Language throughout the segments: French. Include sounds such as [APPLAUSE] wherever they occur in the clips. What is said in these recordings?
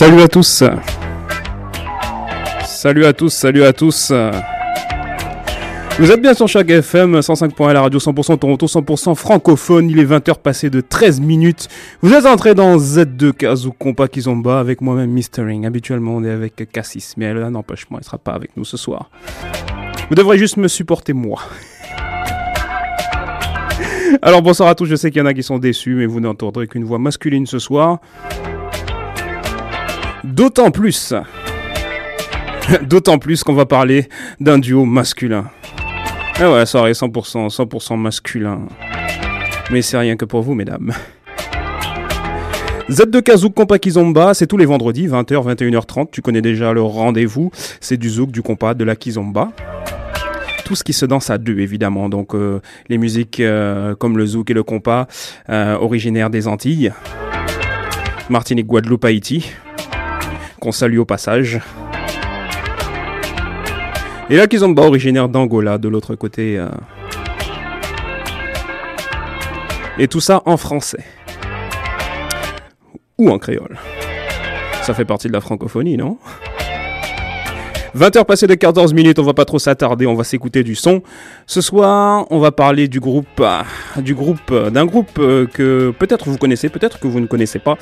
Salut à tous. Salut à tous, salut à tous. Vous êtes bien sur chaque FM 105.1 la radio 100% Toronto 100% francophone. Il est 20h passé de 13 minutes. Vous êtes entré dans Z2 Kazu Compa Kizomba avec moi-même Mistering. Habituellement on est avec Cassis, mais là n'empêche moi, il sera pas avec nous ce soir. Vous devrez juste me supporter moi. Alors bonsoir à tous, je sais qu'il y en a qui sont déçus, mais vous n'entendrez qu'une voix masculine ce soir. D'autant plus, d'autant plus qu'on va parler d'un duo masculin. Ah ouais, soirée 100%, 100% masculin. Mais c'est rien que pour vous, mesdames. Z2 Kazouk Compa Kizomba, c'est tous les vendredis, 20h, 21h30. Tu connais déjà le rendez-vous. C'est du zouk, du compas, de la kizomba. Tout ce qui se danse à deux, évidemment. Donc, euh, les musiques euh, comme le zouk et le compas, euh, originaires des Antilles. Martinique, Guadeloupe, Haïti qu'on salue au passage. Et là, Kizomba, originaire d'Angola, de l'autre côté. Euh. Et tout ça en français. Ou en créole. Ça fait partie de la francophonie, non? 20h passées de 14 minutes, on va pas trop s'attarder, on va s'écouter du son. Ce soir, on va parler du groupe, euh, du groupe, euh, d'un groupe que peut-être vous connaissez, peut-être que vous ne connaissez pas.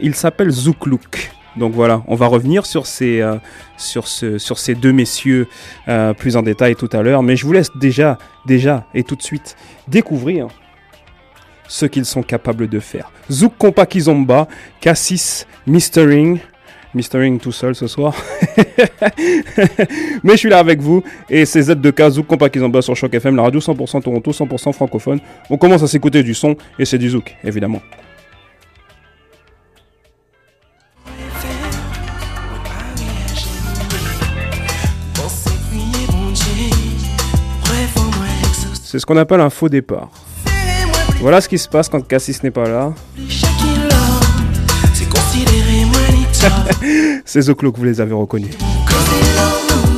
il s'appelle Zouklouk. Donc voilà, on va revenir sur ces, euh, sur ce, sur ces deux messieurs euh, plus en détail tout à l'heure. Mais je vous laisse déjà, déjà et tout de suite découvrir ce qu'ils sont capables de faire. Zouk Kompa Kizomba, Cassis, Mistering. Mistering tout seul ce soir. [LAUGHS] Mais je suis là avec vous et c'est Z2K, Zouk Kompa Kizomba sur Choc FM, la radio 100% Toronto, 100% francophone. On commence à s'écouter du son et c'est du Zouk, évidemment. C'est ce qu'on appelle un faux départ. Voilà ce qui se passe quand Cassis n'est pas là. C'est Zoclo que vous les avez reconnus. [LAUGHS]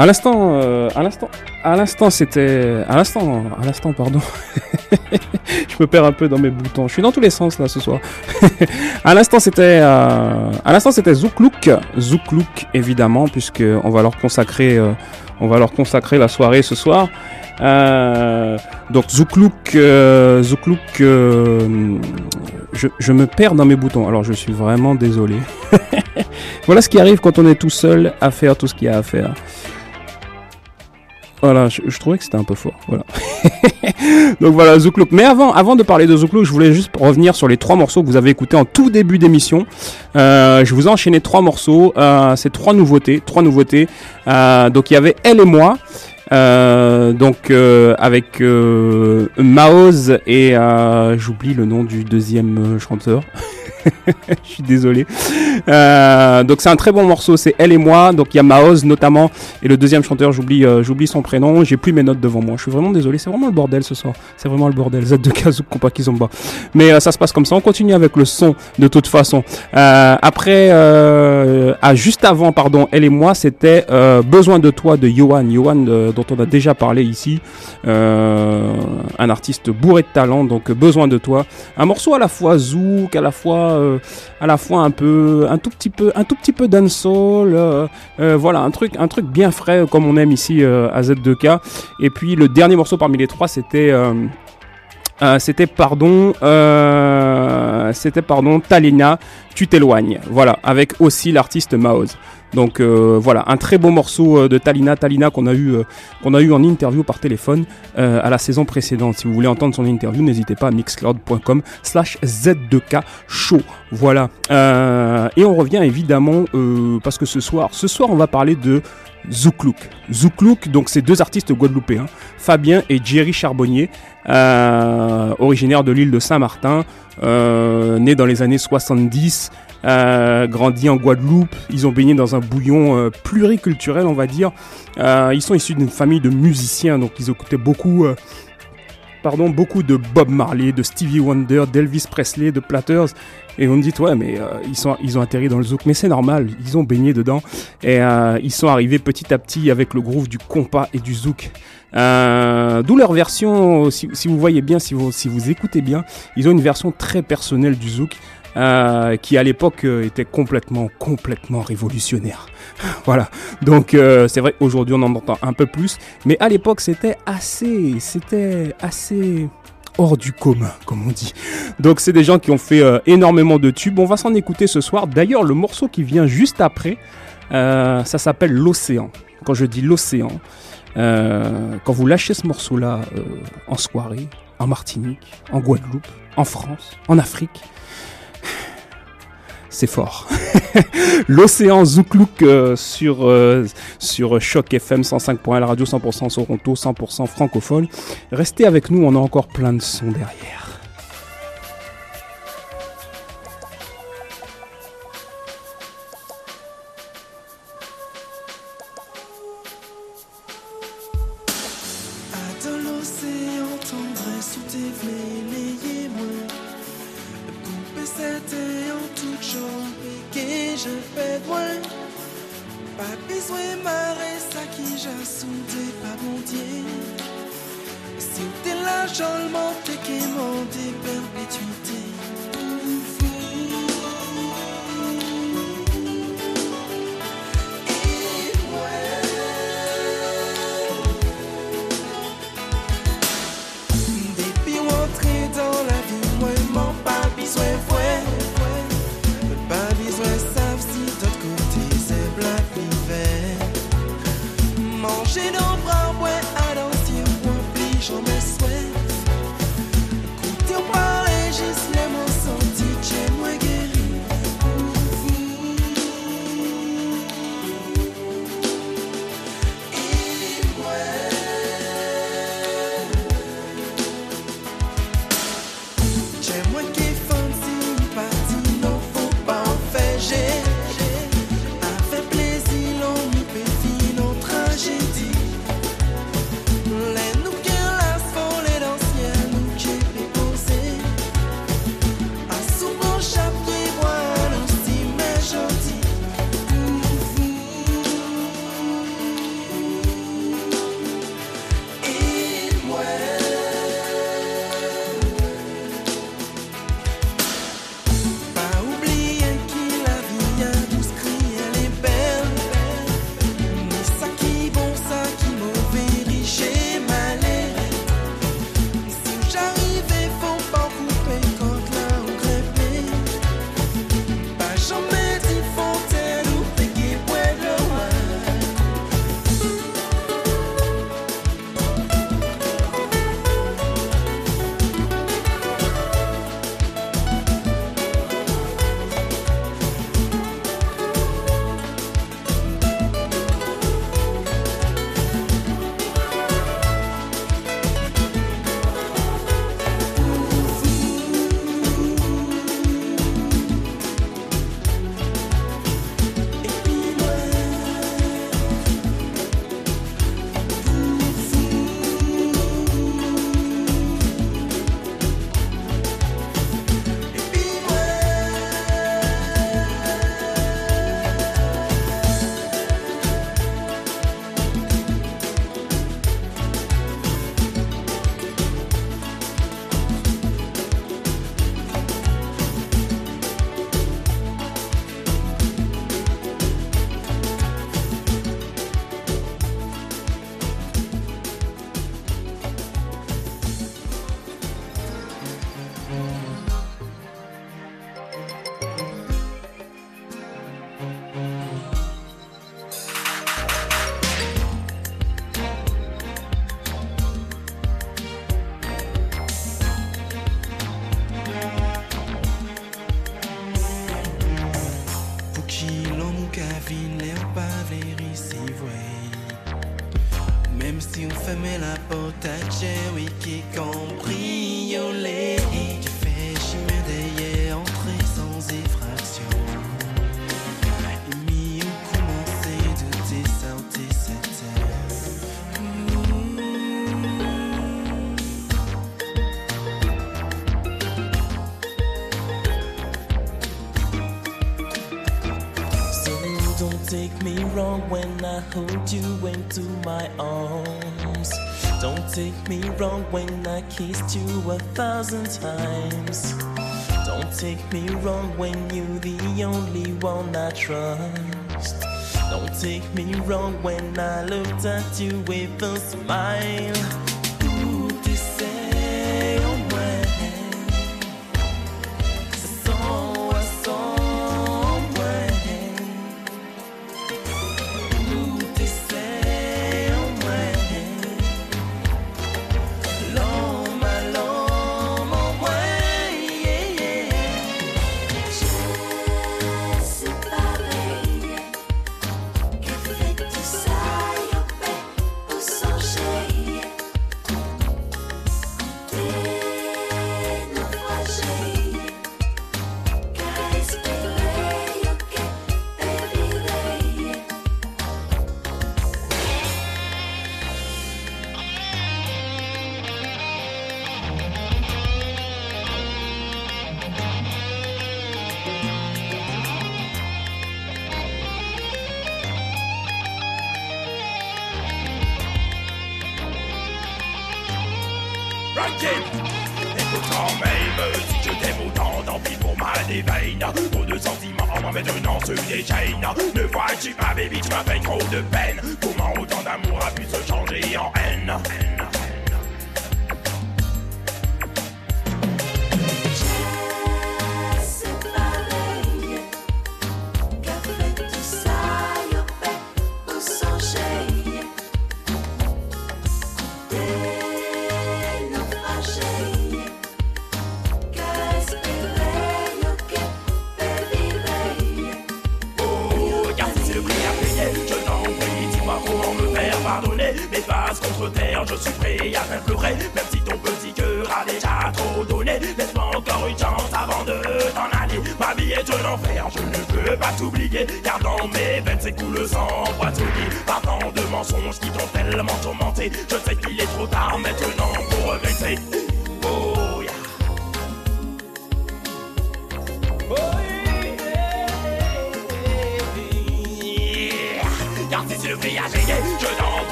À l'instant, euh, à l'instant, à l'instant, c'était, à l'instant, à l'instant, pardon. [LAUGHS] je me perds un peu dans mes boutons. Je suis dans tous les sens là ce soir. [LAUGHS] à l'instant, c'était, euh, à l'instant, c'était Zouklouk, Zouklouk évidemment, puisque on va leur consacrer, euh, on va leur consacrer la soirée ce soir. Donc Zouklouk, Zouklouk, je me perds dans mes boutons. Alors je suis vraiment désolé. [LAUGHS] voilà ce qui arrive quand on est tout seul à faire tout ce qu'il y a à faire. Voilà, je, je trouvais que c'était un peu fort. Voilà. [LAUGHS] Donc voilà, Zouklouk. Mais avant, avant de parler de Zouklouk, je voulais juste revenir sur les trois morceaux que vous avez écoutés en tout début d'émission. Euh, je vous ai enchaîné trois morceaux. Euh, c'est trois nouveautés. Trois nouveautés. Euh, donc il y avait Elle et moi. Euh, donc euh, avec euh, Maoz et euh, j'oublie le nom du deuxième euh, chanteur. [LAUGHS] [LAUGHS] Je suis désolé. Euh, donc c'est un très bon morceau, c'est Elle et moi. Donc il y a Maoz notamment et le deuxième chanteur, j'oublie euh, j'oublie son prénom. J'ai plus mes notes devant moi. Je suis vraiment désolé. C'est vraiment le bordel ce soir. C'est vraiment le bordel. Z2K Zouk Compa Kizomba. Mais euh, ça se passe comme ça. On continue avec le son de toute façon. Après, ah, juste avant, pardon, Elle et moi, c'était Besoin de toi de Johan. Johan dont on a déjà parlé ici. Un artiste bourré de talent. Donc Besoin de toi. Un morceau à la fois zouk, à la fois euh, à la fois un peu un tout petit peu un tout petit peu dancehall euh, euh, voilà un truc un truc bien frais comme on aime ici euh, à Z2K et puis le dernier morceau parmi les trois c'était euh, euh, c'était pardon euh, c'était pardon Talina tu t'éloignes. Voilà avec aussi l'artiste Maoz. Donc euh, voilà un très beau morceau euh, de Talina Talina qu'on a eu euh, qu'on a eu en interview par téléphone à la saison précédente. Si vous voulez entendre son interview n'hésitez pas à mixcloud.com slash z2k show. Voilà. Et on revient évidemment parce que ce soir ce soir on va parler de Zouklouk. Zouklouk, donc c'est deux artistes guadeloupéens, Fabien et Jerry Charbonnier, euh, originaires de l'île de Saint-Martin, euh, nés dans les années 70, euh, grandis en Guadeloupe. Ils ont baigné dans un bouillon euh, pluriculturel, on va dire. Ils sont issus d'une famille de musiciens, donc ils écoutaient beaucoup. Pardon, beaucoup de Bob Marley, de Stevie Wonder, d'Elvis Presley, de Platters. Et on me dit, ouais, mais euh, ils, sont, ils ont atterri dans le zouk. Mais c'est normal, ils ont baigné dedans. Et euh, ils sont arrivés petit à petit avec le groove du compas et du zouk. Euh, D'où leur version, si, si vous voyez bien, si vous, si vous écoutez bien, ils ont une version très personnelle du zouk. Euh, qui à l'époque euh, était complètement, complètement révolutionnaire. [LAUGHS] voilà. Donc euh, c'est vrai qu'aujourd'hui on en entend un peu plus, mais à l'époque c'était assez, c'était assez hors du commun, comme on dit. Donc c'est des gens qui ont fait énormément de tubes. On va s'en écouter ce soir. D'ailleurs, le morceau qui vient juste après, ça s'appelle L'Océan. Quand je dis l'océan, quand vous lâchez ce morceau-là en soirée, en Martinique, en Guadeloupe, en France, en Afrique, c'est fort. [LAUGHS] L'océan Zouklouk euh, sur, euh, sur Choc FM 105.1, la radio 100% Toronto, 100% francophone. Restez avec nous, on a encore plein de sons derrière. Take me wrong when I kissed you a thousand times. Don't take me wrong when you're the only one I trust. Don't take me wrong when I looked at you with a smile. Maintenant se déchaînent Ne vois-tu pas baby tu m'as fait trop de peine. Comment autant d'amour a pu se changer en haine?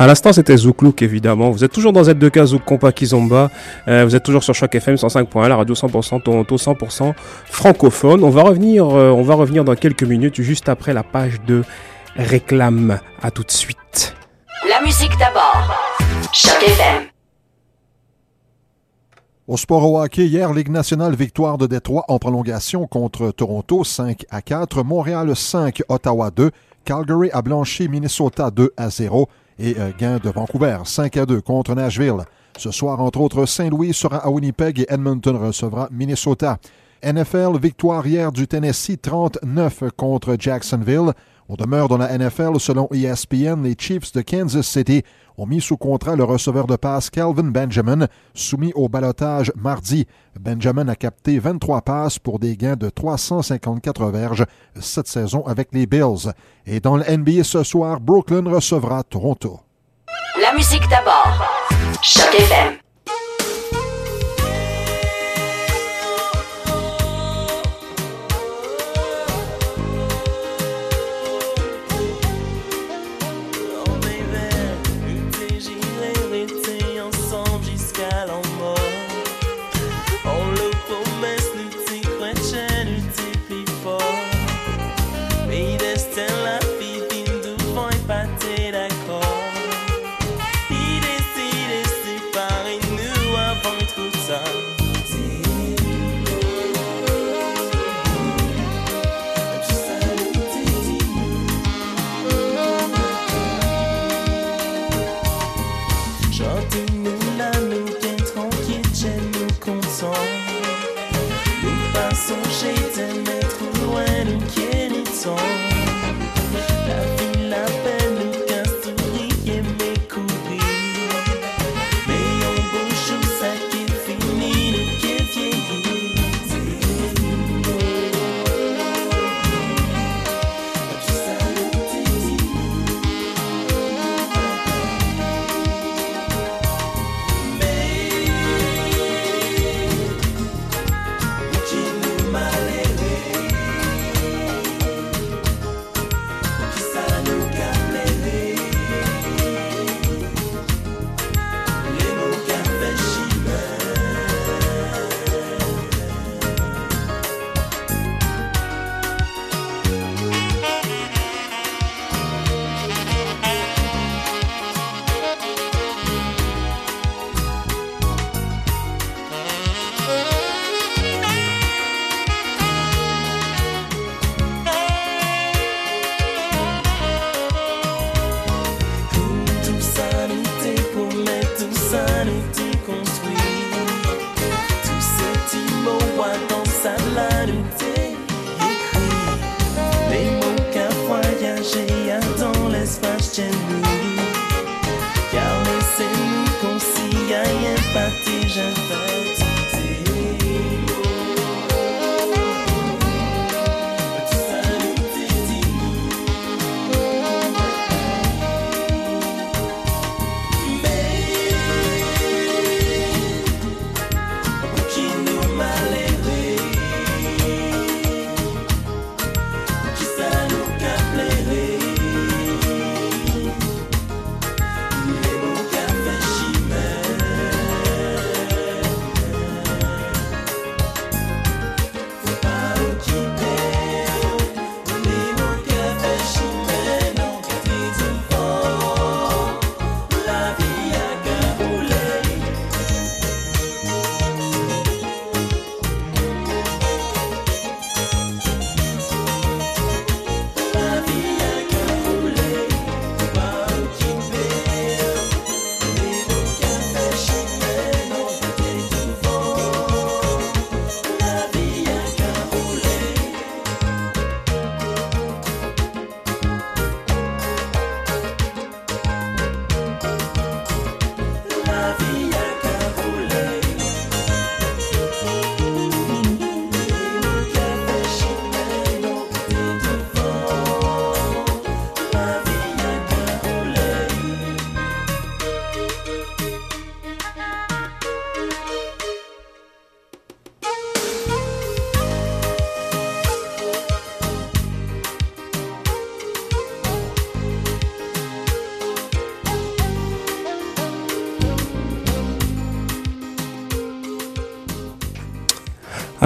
À l'instant, c'était Zouklouk, évidemment. Vous êtes toujours dans Z2K Zouk Compa Kizomba. Euh, vous êtes toujours sur Choc FM 105.1, la radio 100% Toronto, 100% francophone. On va revenir, euh, on va revenir dans quelques minutes, juste après la page de réclame. À tout de suite. La musique d'abord. Choc FM. Au sport au hockey, hier, Ligue nationale victoire de Détroit en prolongation contre Toronto 5 à 4, Montréal 5, Ottawa 2, Calgary a blanchi Minnesota 2 à 0 et euh, gain de Vancouver 5 à 2 contre Nashville. Ce soir, entre autres, Saint-Louis sera à Winnipeg et Edmonton recevra Minnesota. NFL, victoire hier du Tennessee 39 contre Jacksonville. On demeure dans la NFL. Selon ESPN, les Chiefs de Kansas City ont mis sous contrat le receveur de passe Calvin Benjamin, soumis au balotage mardi. Benjamin a capté 23 passes pour des gains de 354 verges cette saison avec les Bills. Et dans le NBA ce soir, Brooklyn recevra Toronto. La musique d'abord. Choc FM.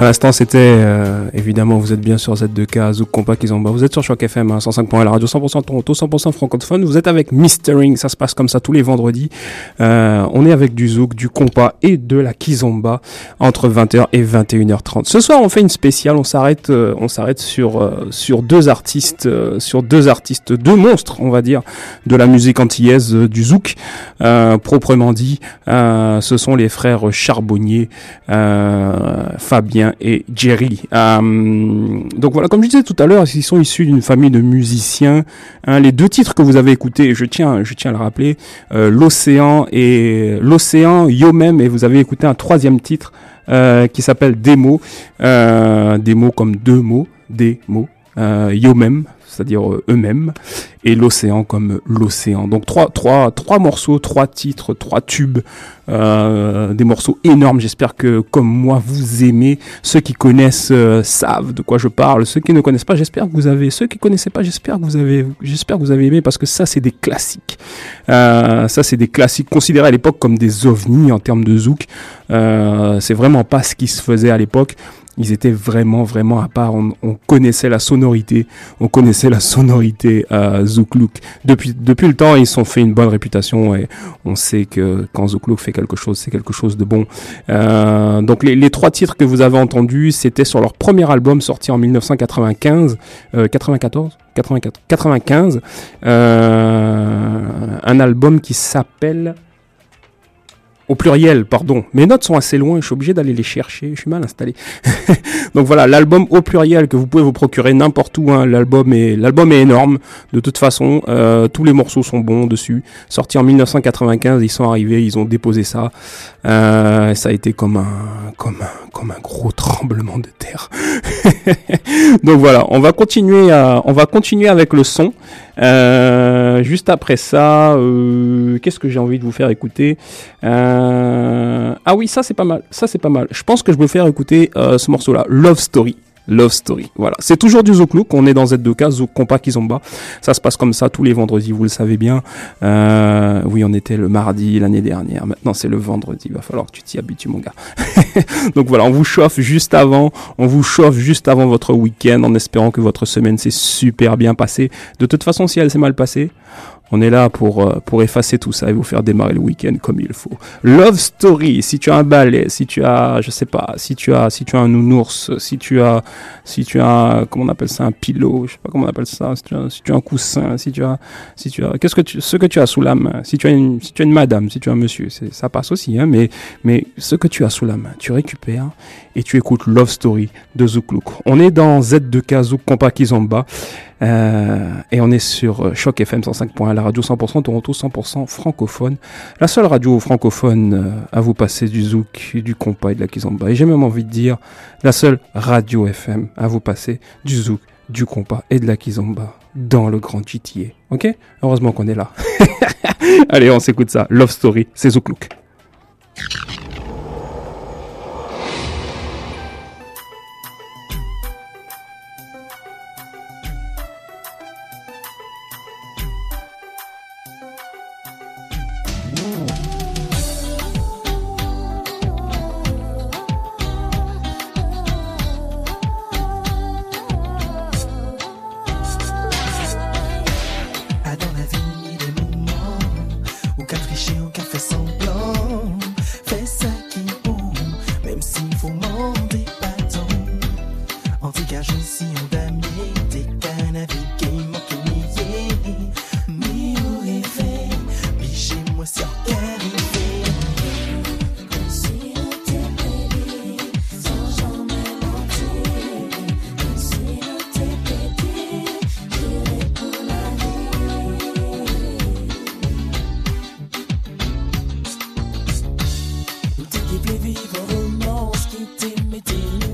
L'instant, c'était euh, évidemment, vous êtes bien sur Z2K, Zouk Compa Kizomba. Vous êtes sur Choc FM, hein, 105.1 la radio 100% Toronto, 100% francophone. Vous êtes avec Mistering, ça se passe comme ça tous les vendredis. Euh, on est avec du Zouk, du Compa et de la Kizomba entre 20h et 21h30. Ce soir, on fait une spéciale. On s'arrête, euh, on s'arrête sur euh, sur deux artistes, euh, sur deux artistes, deux monstres, on va dire, de la musique antillaise euh, du Zouk, proprement dit. Ce sont les frères Charbonnier, Fabien et Jerry. Euh, donc voilà, comme je disais tout à l'heure, ils sont issus d'une famille de musiciens. Hein, les deux titres que vous avez écoutés, je tiens, je tiens à le rappeler, euh, l'océan et l'océan, Yo même, et vous avez écouté un troisième titre euh, qui s'appelle Démo, euh, mots comme deux mots, mots, euh, Yo même, c'est-à-dire euh, eux-mêmes, et l'océan comme l'océan. Donc trois, trois, trois morceaux, trois titres, trois tubes, euh, des morceaux énormes. J'espère que comme moi vous aimez. Ceux qui connaissent euh, savent de quoi je parle. Ceux qui ne connaissent pas, j'espère que vous avez. Ceux qui connaissaient pas, j'espère que vous avez. J'espère que vous avez aimé parce que ça c'est des classiques. Ça c'est des classiques considérés à l'époque comme des ovnis en termes de zouk. C'est vraiment pas ce qui se faisait à l'époque ils étaient vraiment vraiment à part. On, on connaissait la sonorité, on connaissait la sonorité euh, Zouklouk. Depuis depuis le temps, ils sont fait une bonne réputation et on sait que quand Zouklouk fait quelque chose, c'est quelque chose de bon. Euh, donc les, les trois titres que vous avez entendus, c'était sur leur premier album sorti en 1995, euh, 94. 84, 95, euh, un album qui s'appelle au pluriel, pardon. Mes notes sont assez loin, je suis obligé d'aller les chercher, je suis mal installé. [LAUGHS] Donc voilà, l'album au pluriel que vous pouvez vous procurer n'importe où. hein. L'album est l'album est énorme. De toute façon, euh, tous les morceaux sont bons dessus. Sorti en 1995, ils sont arrivés, ils ont déposé ça. Euh, ça a été comme un comme un comme un gros tremblement de terre. [LAUGHS] Donc voilà, on va continuer à on va continuer avec le son. Euh, juste après ça, euh, qu'est-ce que j'ai envie de vous faire écouter Euh, Ah oui, ça c'est pas mal. Ça c'est pas mal. Je pense que je vais faire écouter euh, ce morceau-là, Love Story. Love Story. Voilà. C'est toujours du Zouk On est dans Z2K, Zouk Compa Kizomba. Ça se passe comme ça tous les vendredis, vous le savez bien. Euh, oui, on était le mardi l'année dernière. Maintenant, c'est le vendredi. Il va falloir que tu t'y habitues, mon gars. [LAUGHS] Donc voilà, on vous chauffe juste avant. On vous chauffe juste avant votre week-end en espérant que votre semaine s'est super bien passée. De toute façon, si elle s'est mal passée, on est là pour, euh, pour effacer tout ça et vous faire démarrer le week-end comme il faut. Love Story, si tu as un balai, si tu as, je sais pas, si tu as, si tu as un nounours, si tu as, si tu as, comment on appelle ça, un pilot, je sais pas comment on appelle ça, si tu as, si tu as un coussin, si tu as, si tu as, qu'est-ce que tu, ce que tu as sous la main, si tu as une, si tu as une madame, si tu as un monsieur, ça passe aussi, hein, mais, mais ce que tu as sous la main, tu récupères et tu écoutes Love Story de Zouklouk. On est dans Z2K Zouk Compa Kizomba. Euh, et on est sur euh, Choc FM 105.1, la radio 100% Toronto, 100% francophone. La seule radio francophone euh, à vous passer du zouk, du compas et de la kizomba. Et j'ai même envie de dire la seule radio FM à vous passer du zouk, du compas et de la kizomba dans le grand GTA. Ok? Heureusement qu'on est là. [LAUGHS] Allez, on s'écoute ça. Love Story, c'est Zouklouk. D.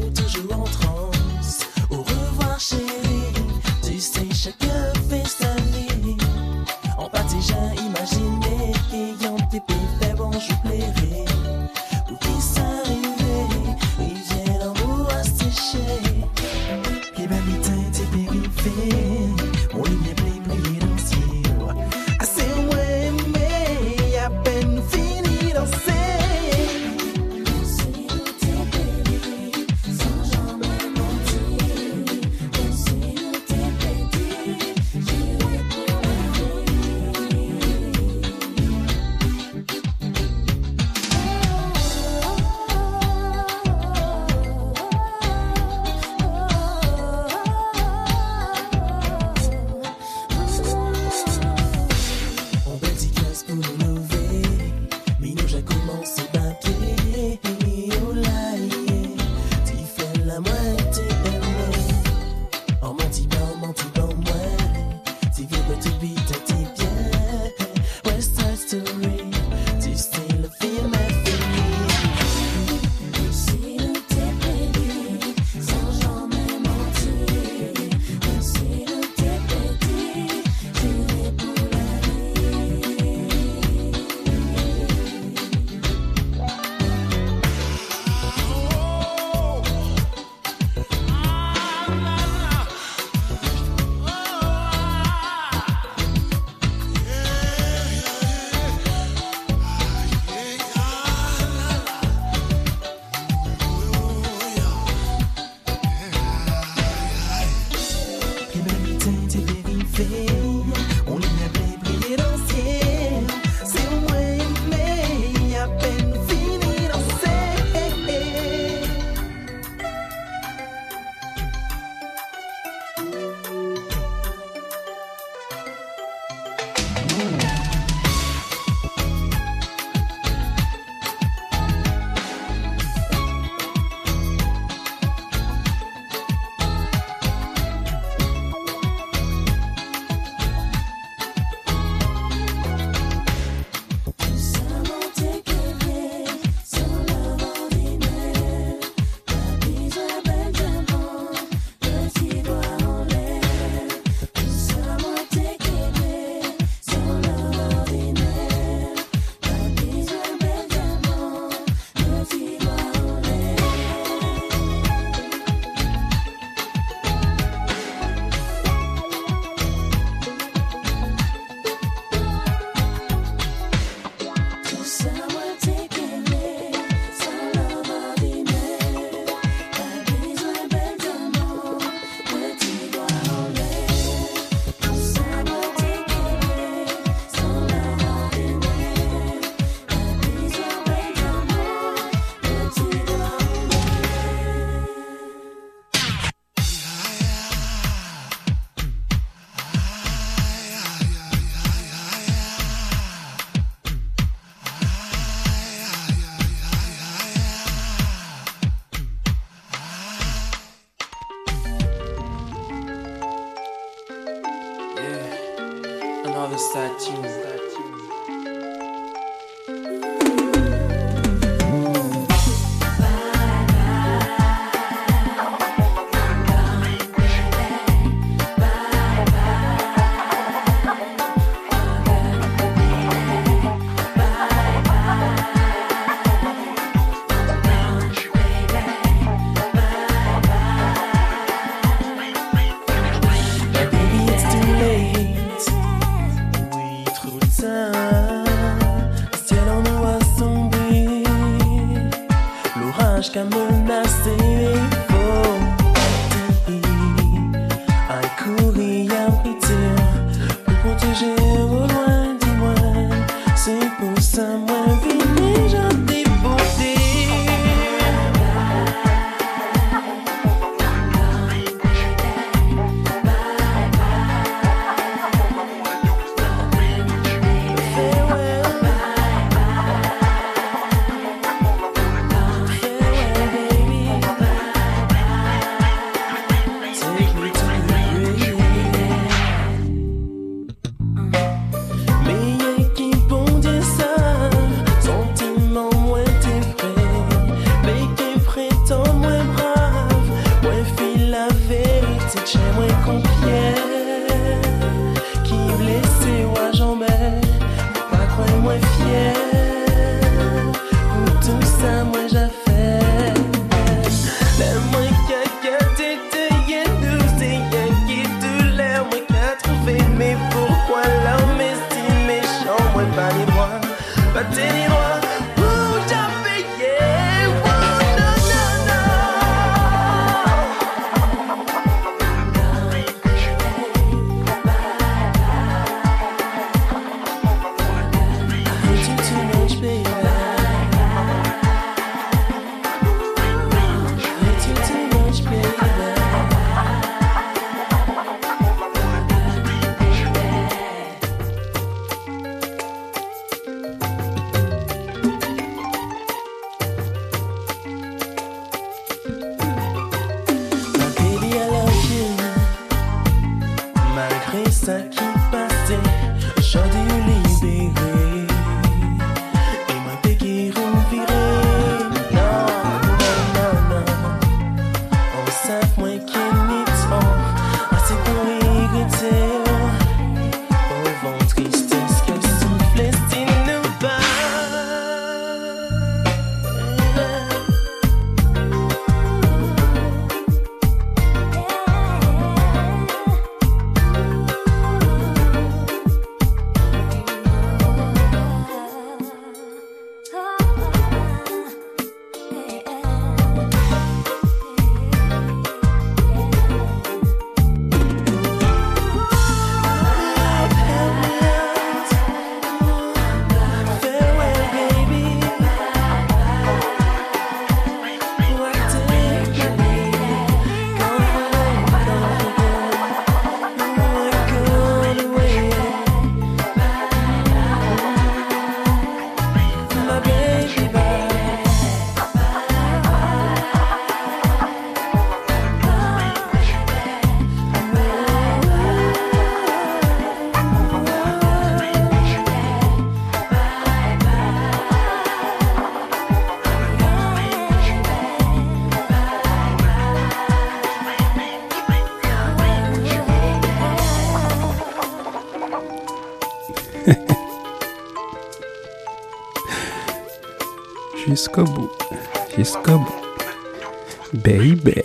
Baby.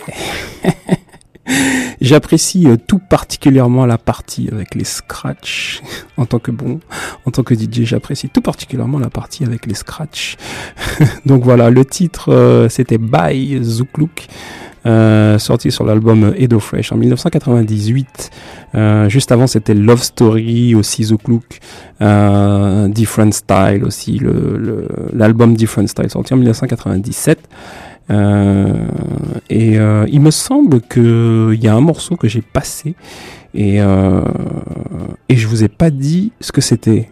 [LAUGHS] J'apprécie euh, tout particulièrement la partie avec les scratchs. En tant que bon, en tant que DJ, j'apprécie tout particulièrement la partie avec les scratchs. [LAUGHS] Donc voilà, le titre, euh, c'était Bye Zouklouk. Euh, sorti sur l'album Edo Fresh en 1998. Euh, juste avant, c'était Love Story, aussi The Clook, euh, Different Style aussi, l'album Different Style sorti en 1997. et il me semble qu'il y a un morceau que j'ai passé et, et je vous ai pas dit ce que c'était.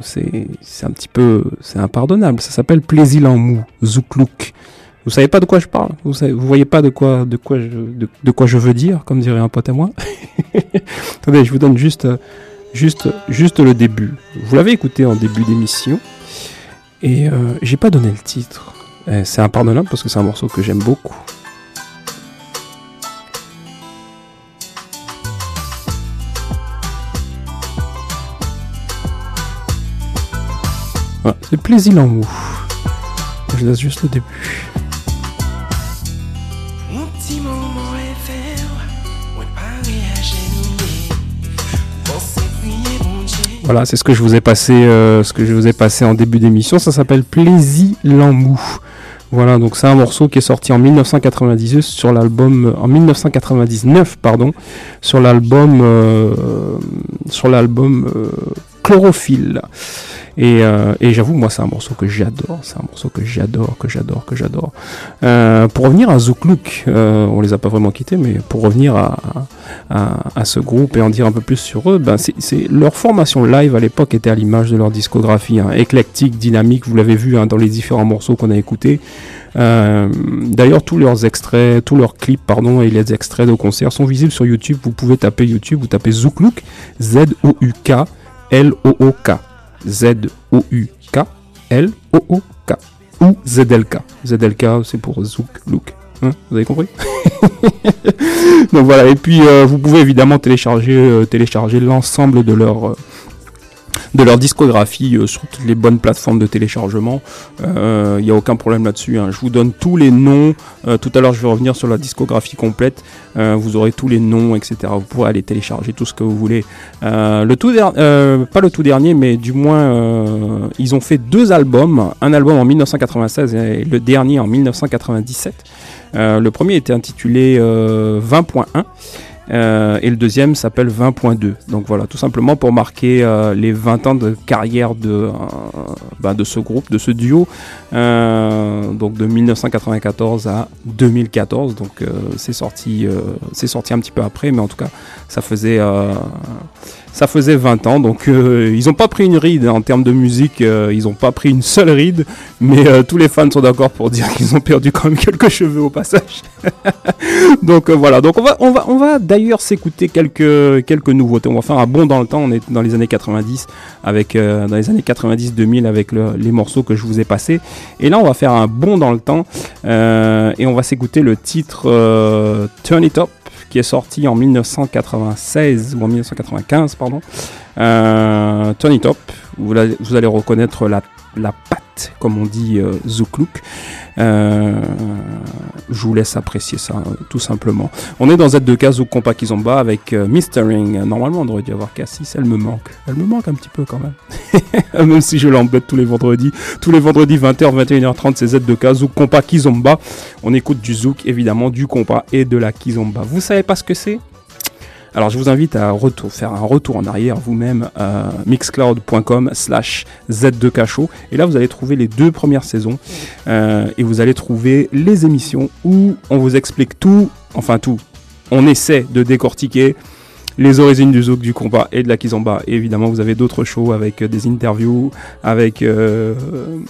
C'est un petit peu, c'est impardonnable. Ça s'appelle Plaisir en mou, Zouklouk. Vous savez pas de quoi je parle. Vous savez, voyez pas de quoi, de quoi je, de, quoi je veux dire, comme dirait un pote à moi. [LAUGHS] Attendez, je vous donne juste, juste, juste le début. Vous l'avez écouté en début d'émission. Et euh, j'ai pas donné le titre. Eh, c'est un impardonnable parce que c'est un morceau que j'aime beaucoup. C'est plaisir en mou. Je laisse juste le début. Voilà, c'est ce que je vous ai passé, euh, ce que je vous ai passé en début d'émission. Ça s'appelle Plaisir Lamou. Voilà, donc c'est un morceau qui est sorti en 1998 sur l'album, euh, en 1999 pardon, sur l'album, euh, sur l'album euh, Chlorophylle. Et, euh, et j'avoue, moi, c'est un morceau que j'adore. C'est un morceau que j'adore, que j'adore, que j'adore. Euh, pour revenir à Zouk Look, euh, on les a pas vraiment quittés, mais pour revenir à, ce groupe et en dire un peu plus sur eux, ben leur formation live à l'époque était à l'image de leur discographie, hein, éclectique, dynamique. Vous l'avez vu hein, dans les différents morceaux qu'on a écoutés. Euh, D'ailleurs, tous leurs extraits, tous leurs clips, pardon, et les extraits de concerts sont visibles sur YouTube. Vous pouvez taper YouTube, vous tapez Zouk Look, Z-O-U-K, L-O-O-K. Z-O-U-K, L-O-O-K. Ou ZLK. ZLK, c'est pour Zouk Look. Hein, vous avez compris? [LAUGHS] Donc voilà, et puis euh, vous pouvez évidemment télécharger, euh, télécharger l'ensemble de leur, euh, de leur discographie euh, sur toutes les bonnes plateformes de téléchargement. Il n'y a aucun problème là-dessus. hein. Je vous donne tous les noms. Euh, tout à l'heure, je vais revenir sur la discographie complète. Euh, vous aurez tous les noms, etc. Vous pourrez aller télécharger tout ce que vous voulez. Euh, euh, pas le tout dernier, mais du moins, euh, ils ont fait deux albums. Un album en 1996 et le dernier en 1997. Euh, le premier était intitulé euh, 20.1. euh, et le deuxième s'appelle 20.2. Donc voilà, tout simplement pour marquer euh, les 20 ans de carrière de, euh, bah, de ce groupe, de ce duo, donc de 1994 à 2014. Donc c'est sorti, c'est sorti un petit peu après, mais en tout cas, ça faisait, ça faisait 20 ans. Donc euh, ils n'ont pas pris une ride hein, en termes de musique, euh, ils n'ont pas pris une seule ride, mais euh, tous les fans sont d'accord pour dire qu'ils ont perdu quand même quelques cheveux au passage. [LAUGHS] donc voilà, donc on va, on va, on va d'ailleurs s'écouter quelques, quelques nouveautés. On va faire un bond dans le temps. On est dans les années 90 avec, dans les années 90-2000 avec le- les morceaux que je vous ai passés. Et là, on va faire un bond dans le temps et on va s'écouter le titre Turn It Up qui est sorti en 1996 ou en 1995, pardon. Euh, Turn It Up, vous, allez reconnaître la, la patte, comme on dit euh, Zouk Look. Euh, je vous laisse apprécier ça, euh, tout simplement. On est dans Z2K Zouk Compa Kizomba avec euh, Mistering. Normalement, on devrait dû avoir Cassis, elle me manque. Elle me manque un petit peu quand même. [LAUGHS] même si je l'embête tous les vendredis. Tous les vendredis 20h, 21h30, c'est Z2K Zouk Compa Kizomba. On écoute du Zouk, évidemment, du compas et de la Kizomba. Vous savez pas ce que c'est? Alors je vous invite à faire un retour en arrière vous-même à mixcloud.com slash Z2K Show. Et là vous allez trouver les deux premières saisons euh, et vous allez trouver les émissions où on vous explique tout, enfin tout. On essaie de décortiquer les origines du zouk, du combat et de la kizomba. Évidemment, vous avez d'autres shows avec euh, des interviews, avec euh,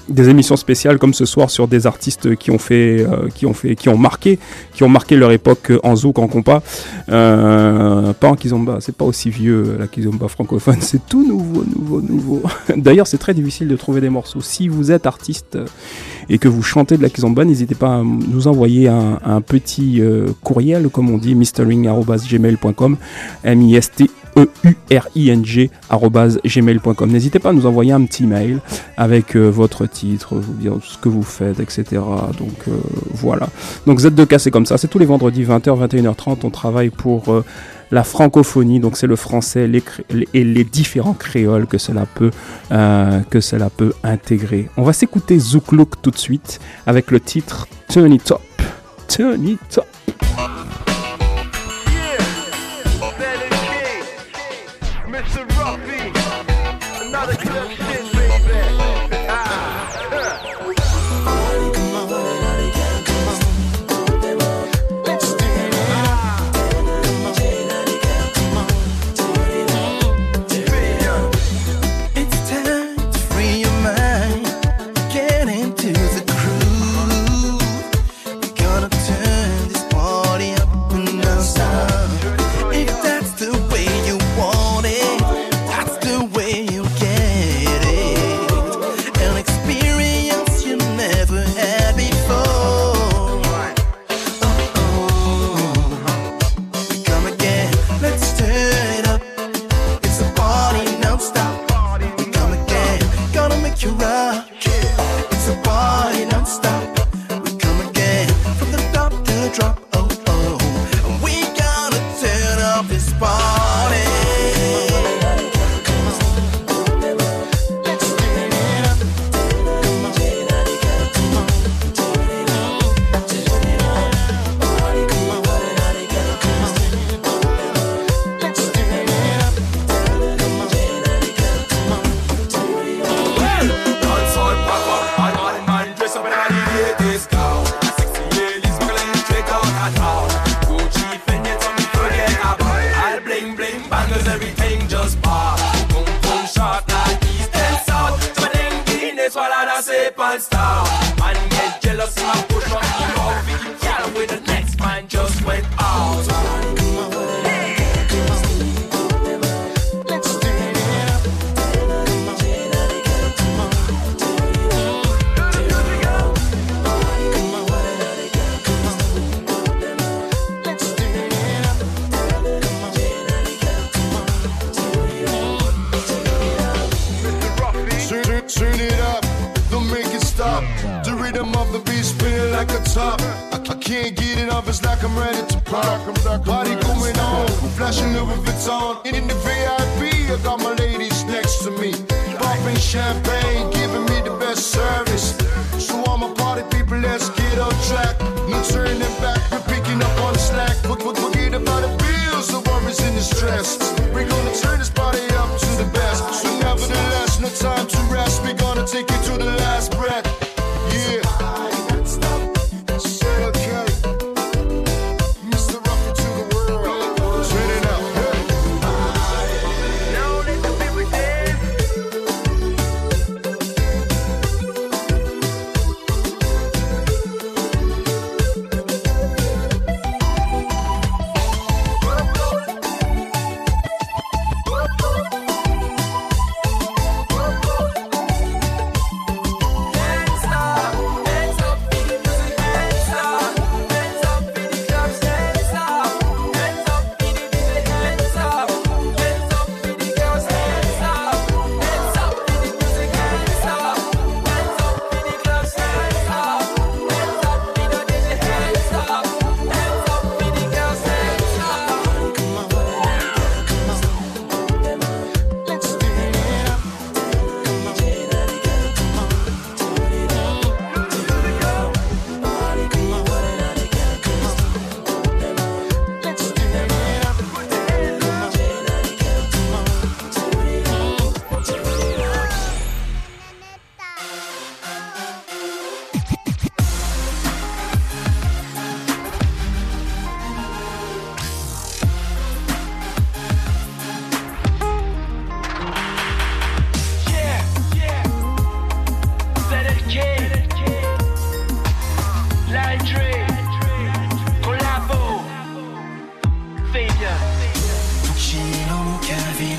des émissions spéciales comme ce soir sur des artistes qui ont fait, euh, qui ont fait, qui ont marqué, qui ont marqué leur époque en zouk, en compas. Euh, pas en kizomba, c'est pas aussi vieux la kizomba francophone, [LAUGHS] c'est tout nouveau, nouveau, nouveau. [LAUGHS] D'ailleurs, c'est très difficile de trouver des morceaux. Si vous êtes artiste et que vous chantez de la kizomba, n'hésitez pas à nous envoyer un, petit courriel, comme on dit, mistering@gmail.com, m i s t e u r i n g arobase gmail.com. N'hésitez pas à nous envoyer un petit mail avec euh, votre titre, vous dire ce que vous faites, etc. Donc euh, voilà. Donc Z2K c'est comme ça, c'est tous les vendredis 20h, 21h30, on travaille pour euh, la francophonie, donc c'est le français et les différents créoles que cela peut que cela peut intégrer. On va s'écouter Zouk Look tout de suite avec le titre Turn It Up. Turn.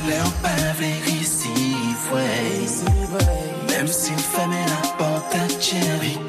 Leur peuvent les ici, ouais. Même si une femme est la porte à Thierry.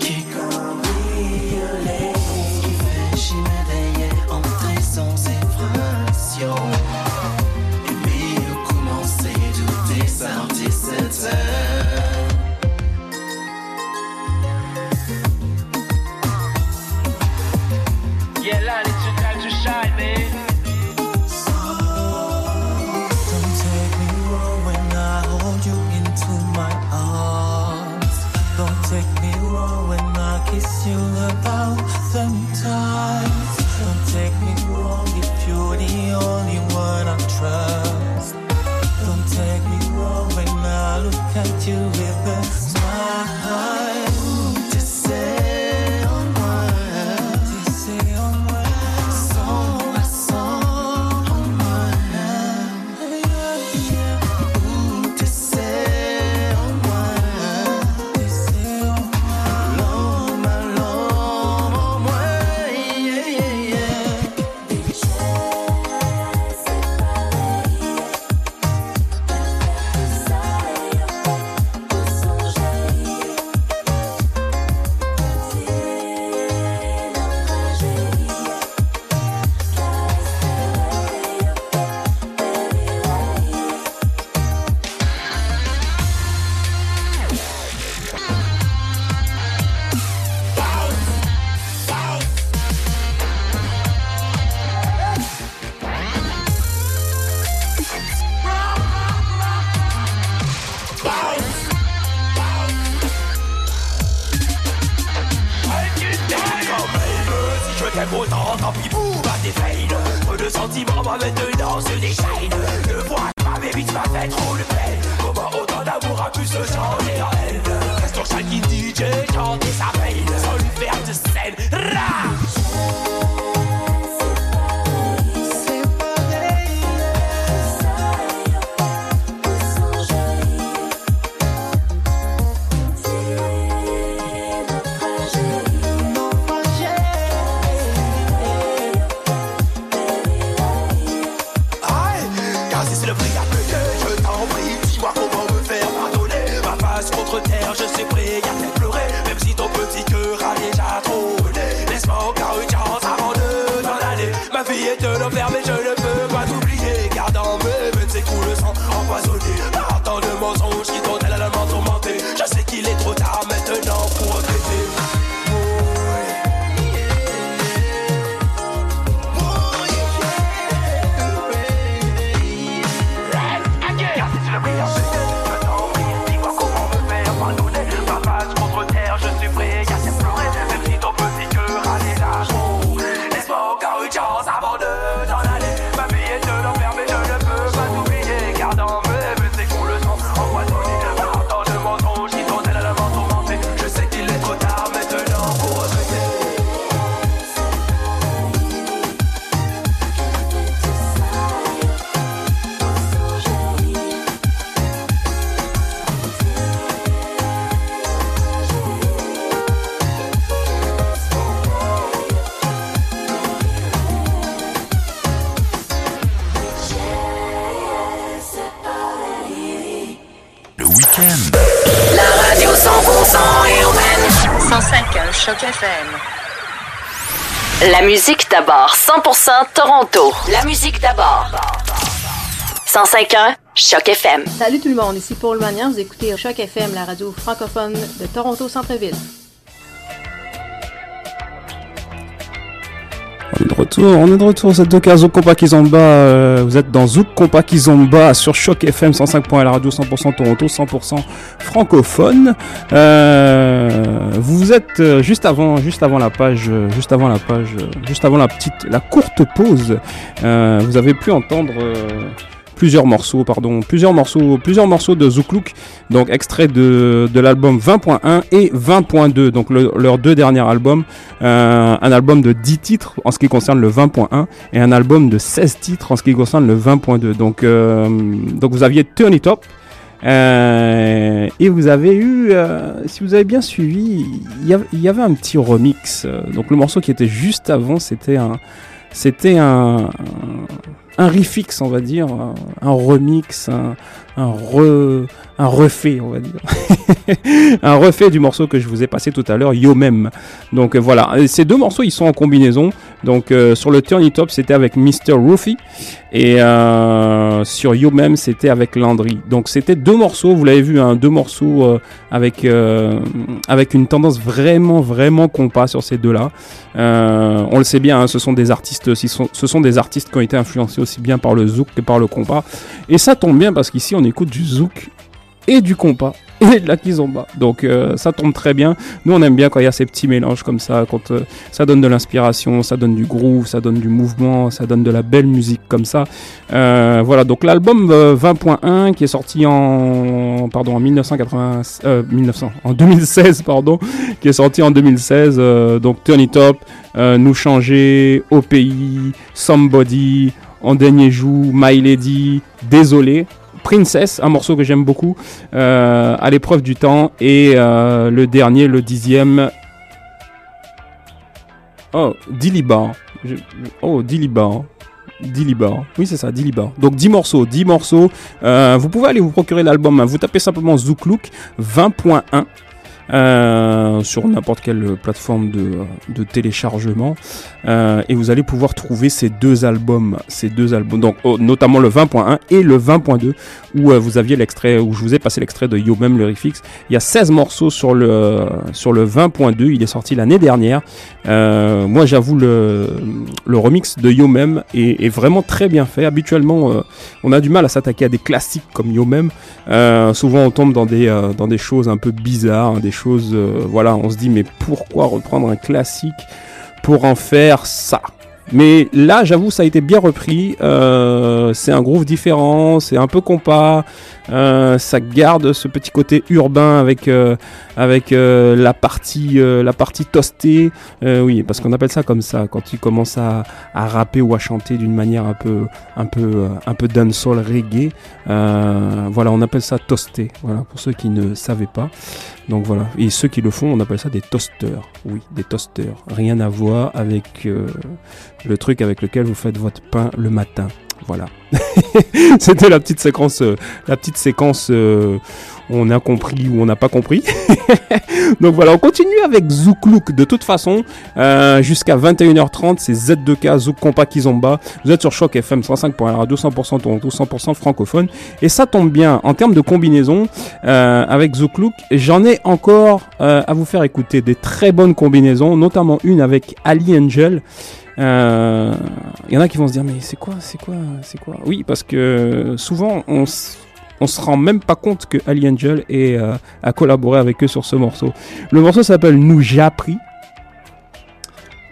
D'abord, 100% Toronto. La musique d'abord. 105.1 Choc FM. Salut tout le monde, ici Paul Magnan, vous écoutez Choc FM, la radio francophone de Toronto Centre-Ville. On est de retour, on est de retour, deux cas Zouk Compa Kizomba, euh, vous êtes dans Zouk Compa Kizomba sur Choc FM 105.1 la radio 100% Toronto, 100% francophone. Euh, vous êtes euh, juste avant, juste avant la page, euh, juste avant la page, juste avant la petite, la courte pause, vous avez pu entendre plusieurs morceaux, pardon, plusieurs morceaux, plusieurs morceaux de Zouklouk, donc extrait de, de l'album 20.1 et 20.2, donc le- leurs deux derniers albums, euh, un album de 10 titres en ce qui concerne le 20.1 et un album de 16 titres en ce qui concerne le 20.2. Donc, euh, donc vous aviez Turn It Up. euh, et vous avez eu, euh, si vous avez bien suivi, il y avait un petit remix. euh, donc le morceau qui était juste avant, c'était un, c'était un refix, on va dire, un, un remix, un, un, re, un refait, on va dire. [LAUGHS] un refait du morceau que je vous ai passé tout à l'heure, Yo Même. Donc euh, voilà, ces deux morceaux, ils sont en combinaison. Donc euh, sur le Turn It Up, c'était avec Mr. Roofy. Et euh, sur Yo Même, c'était avec Landry. Donc c'était deux morceaux, vous l'avez vu, hein, deux morceaux avec, avec une tendance vraiment, vraiment compas sur ces deux-là. On le sait bien, hein, ce sont des artistes, ce sont des artistes qui ont été influencés aussi bien par le zouk que par le compas. Et ça tombe bien parce qu'ici on écoute du zouk et du compas et de la kizomba. Donc euh, ça tombe très bien. Nous on aime bien quand il y a ces petits mélanges comme ça, quand euh, ça donne de l'inspiration, ça donne du groove, ça donne du mouvement, ça donne de la belle musique comme ça. Euh, voilà, donc l'album euh, 20.1 qui est sorti en pardon en 1980 euh, 1900 en 2016 pardon, qui est sorti en 2016 euh, donc Turn It Up, Nous changer, Au pays, Somebody, En dernier joue, My Lady, Désolé. Princess, un morceau que j'aime beaucoup, euh, à l'épreuve du temps, et euh, le dernier, le dixième, oh, Dilibar, oh, Dilibar, Dilibar, oui c'est ça, Dilibar. Donc 10 morceaux, 10 morceaux, Euh, vous pouvez aller vous procurer l'album, hein. vous tapez simplement Zouklouk 20.1, euh, sur n'importe quelle plateforme de, téléchargement. Euh, et vous allez pouvoir trouver ces deux albums ces deux albums. Donc oh, notamment le 20.1 et le 20.2 où euh, vous aviez l'extrait où je vous ai passé l'extrait de Yo Même le Refix. Il y a 16 morceaux sur le sur le 20.2 il est sorti l'année dernière. Euh, moi j'avoue le le remix de Yo Même est, vraiment très bien fait. Habituellement on a du mal à s'attaquer à des classiques comme Yo Même. Souvent on tombe dans des dans des choses un peu bizarres, hein, euh, voilà, on se dit mais pourquoi reprendre un classique pour en faire ça? Mais là, j'avoue, ça a été bien repris. Euh, c'est un groove différent, c'est un peu compas. euh, ça garde ce petit côté urbain avec la partie la partie toastée. Oui, parce qu'on appelle ça comme ça quand tu commences à, rapper ou à chanter d'une manière un peu un peu un peu reggae. Voilà, on appelle ça toasté. Voilà, pour ceux qui ne savaient pas. Donc voilà, et ceux qui le font, on appelle ça des toasters. Oui, des toasters. Rien à voir avec euh, le truc avec lequel vous faites votre pain le matin. Voilà. [LAUGHS] C'était la petite séquence, euh, la petite séquence. euh, on a compris ou on n'a pas compris. [LAUGHS] Donc voilà, on continue avec Zouklouk de toute façon euh, jusqu'à 21h30. C'est Z2K Zouk Compa Kizomba. Vous êtes sur Choc FM 105.1 radio 100% Toronto, 100% francophone. Et ça tombe bien en termes de combinaison euh, avec Zouklouk. J'en ai encore à vous faire écouter des très bonnes combinaisons, notamment une avec Ali Angel. Euh, Il y en a qui vont se dire mais c'est quoi, c'est quoi, c'est quoi? Oui, parce que souvent on on se rend même pas compte que Ali Angel est, euh, a collaboré avec eux sur ce morceau. Le morceau s'appelle Nous j'ai appris.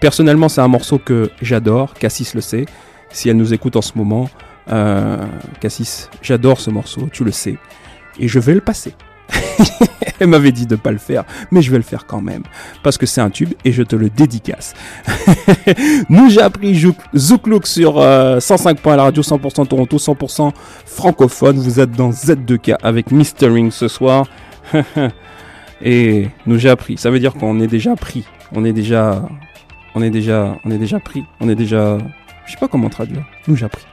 Personnellement, c'est un morceau que j'adore. Cassis le sait. Si elle nous écoute en ce moment, euh, Cassis, j'adore ce morceau. Tu le sais. Et je vais le passer. [LAUGHS] Elle m'avait dit de pas le faire, mais je vais le faire quand même. Parce que c'est un tube et je te le dédicace. [LAUGHS] Nous, j'ai appris Zouk- Zouklouk sur euh, 105 points à la radio 100% Toronto, 100% francophone. Vous êtes dans Z2K avec Mistering ce soir. [LAUGHS] et nous, j'ai appris. Ça veut dire qu'on est déjà pris. On est déjà. On est déjà. On est déjà pris. On est déjà. Je sais pas comment traduire. Nous, j'ai appris.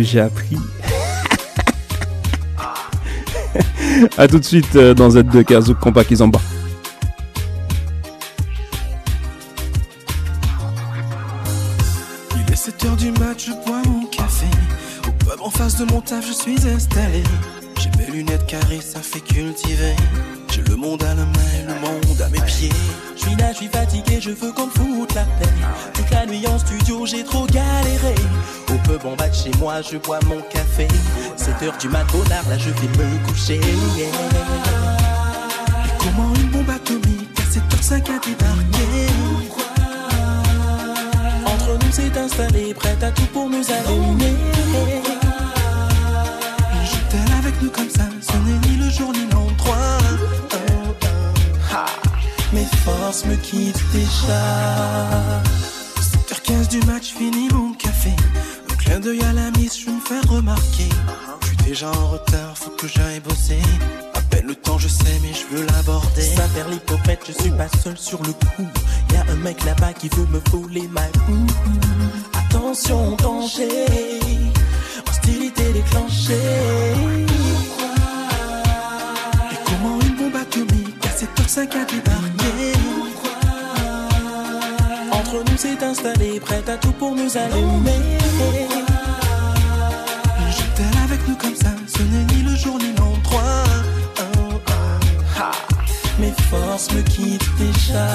J'ai appris. [LAUGHS] A tout de suite euh, dans Z2K Zouk Compa Kizomba. Il est 7 heures du match, je bois mon café. Au pub en face de mon taf, je suis installé. J'ai mes lunettes carrées, ça fait cultiver. J'ai le monde à la main le monde à mes pieds. Je suis là, je suis fatigué, je veux qu'on me foute la paix. Toute la nuit en studio, j'ai trop galéré. En bas de chez moi, je bois mon café. 7 heures du mat, bonnard, là je vais me coucher. Comment une bombe atomique à 7h05 a débarqué? Entre nous, c'est installé, prête à tout pour nous allumer. Là avec nous comme ça, ce n'est ni le jour ni l'endroit. Mes forces me quittent déjà. 7h15 du match, fini mon café. Clin d'œil à la mise, je me fais remarquer. Je suis déjà en retard, faut que j'aille bosser. À peine le temps, je sais, mais je veux l'aborder. Ça faire l'hypocrite, je suis pas seul sur le coup. Y a un mec là-bas qui veut me voler ma boue. Attention, danger. Hostilité déclenchée. Et comment une bombe atomique à 7h05 a débarqué? Entre nous, c'est installé, prête à tout pour nous allumer. Forces me quittent déjà.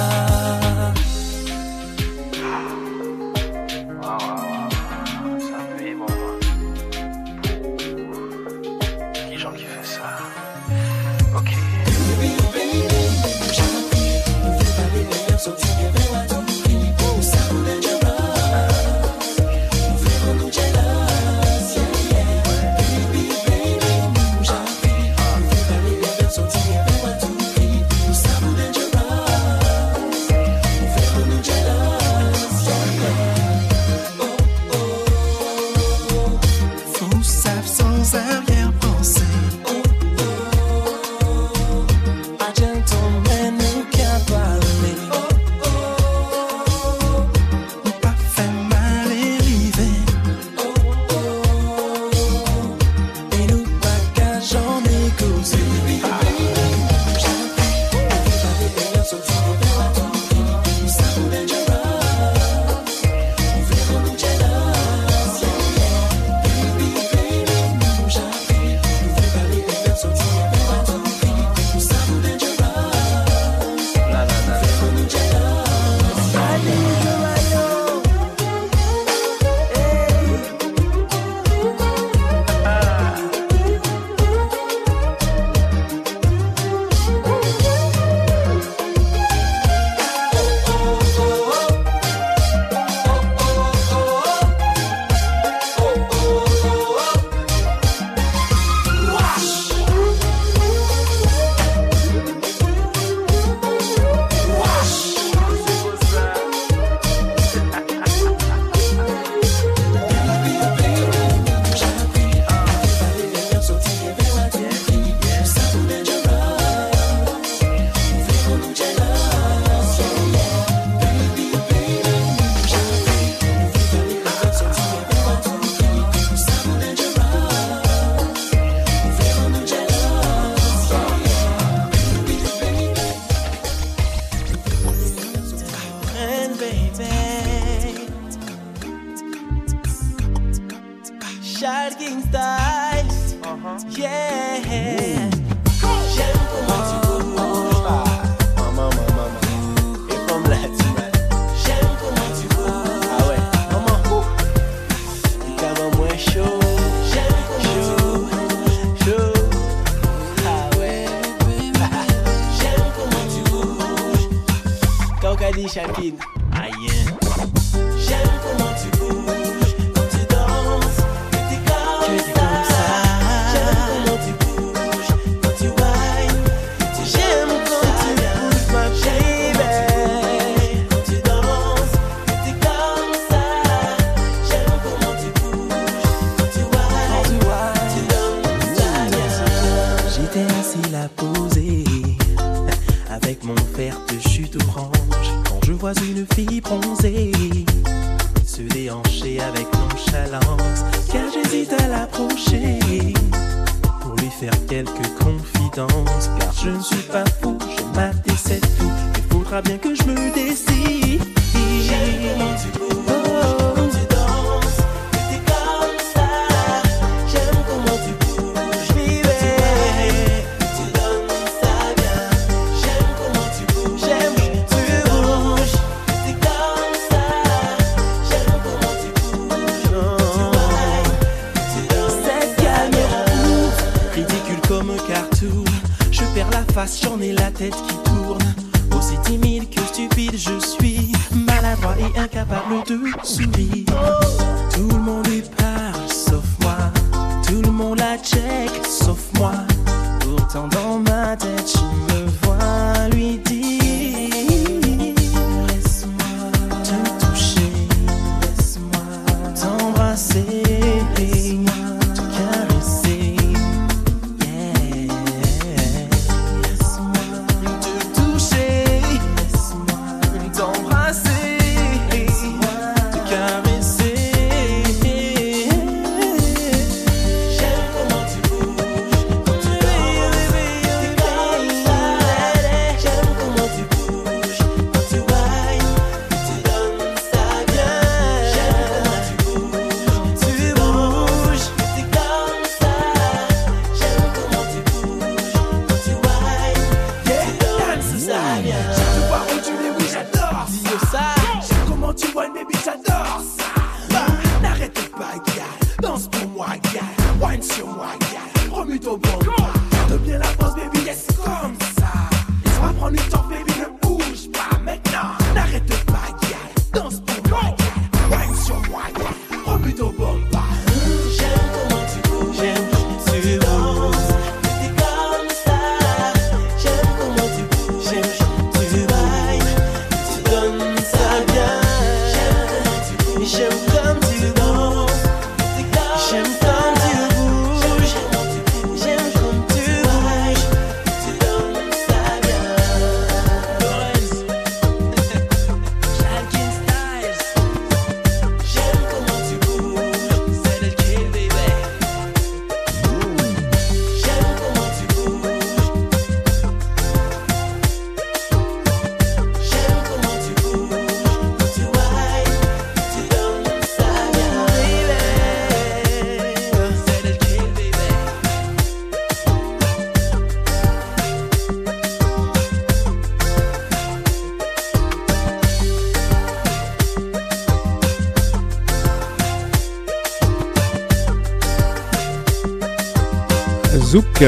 Zouk,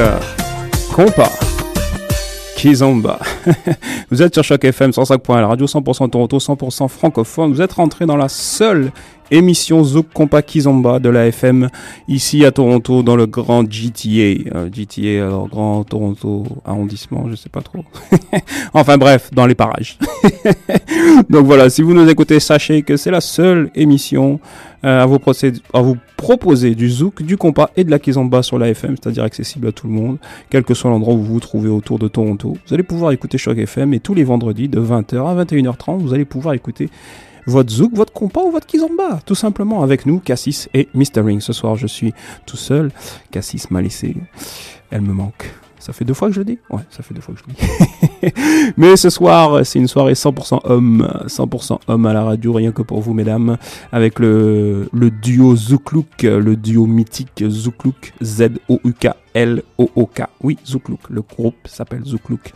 Compa, Kizomba. [LAUGHS] Vous êtes sur Choc FM 105.1, la radio 100% Toronto, 100% francophone. Vous êtes rentré dans la seule émission Zouk Compa Kizomba de la FM ici à Toronto dans le grand GTA. Euh, GTA, alors Grand Toronto arrondissement, je sais pas trop. [LAUGHS] enfin bref, dans les parages. [LAUGHS] [LAUGHS] Donc voilà, si vous nous écoutez, sachez que c'est la seule émission euh, à, vous à vous proposer du zouk, du compas et de la kizomba sur la FM, c'est-à-dire accessible à tout le monde, quel que soit l'endroit où vous vous trouvez autour de Toronto. Vous allez pouvoir écouter Choc FM et tous les vendredis de 20h à 21h30, vous allez pouvoir écouter votre zouk, votre compas ou votre kizomba, tout simplement avec nous, Cassis et Mr. Ring. Ce soir, je suis tout seul. Cassis m'a laissé. Elle me manque. Ça fait deux fois que je le dis? Ouais, ça fait deux fois que je le dis. [LAUGHS] Mais ce soir, c'est une soirée 100% homme, 100% homme à la radio, rien que pour vous, mesdames, avec le, duo Zouklouk, le duo mythique Zouklouk, Z-O-U-K. L-O-O-K. Oui, Zouklouk. Le groupe s'appelle Zouklouk.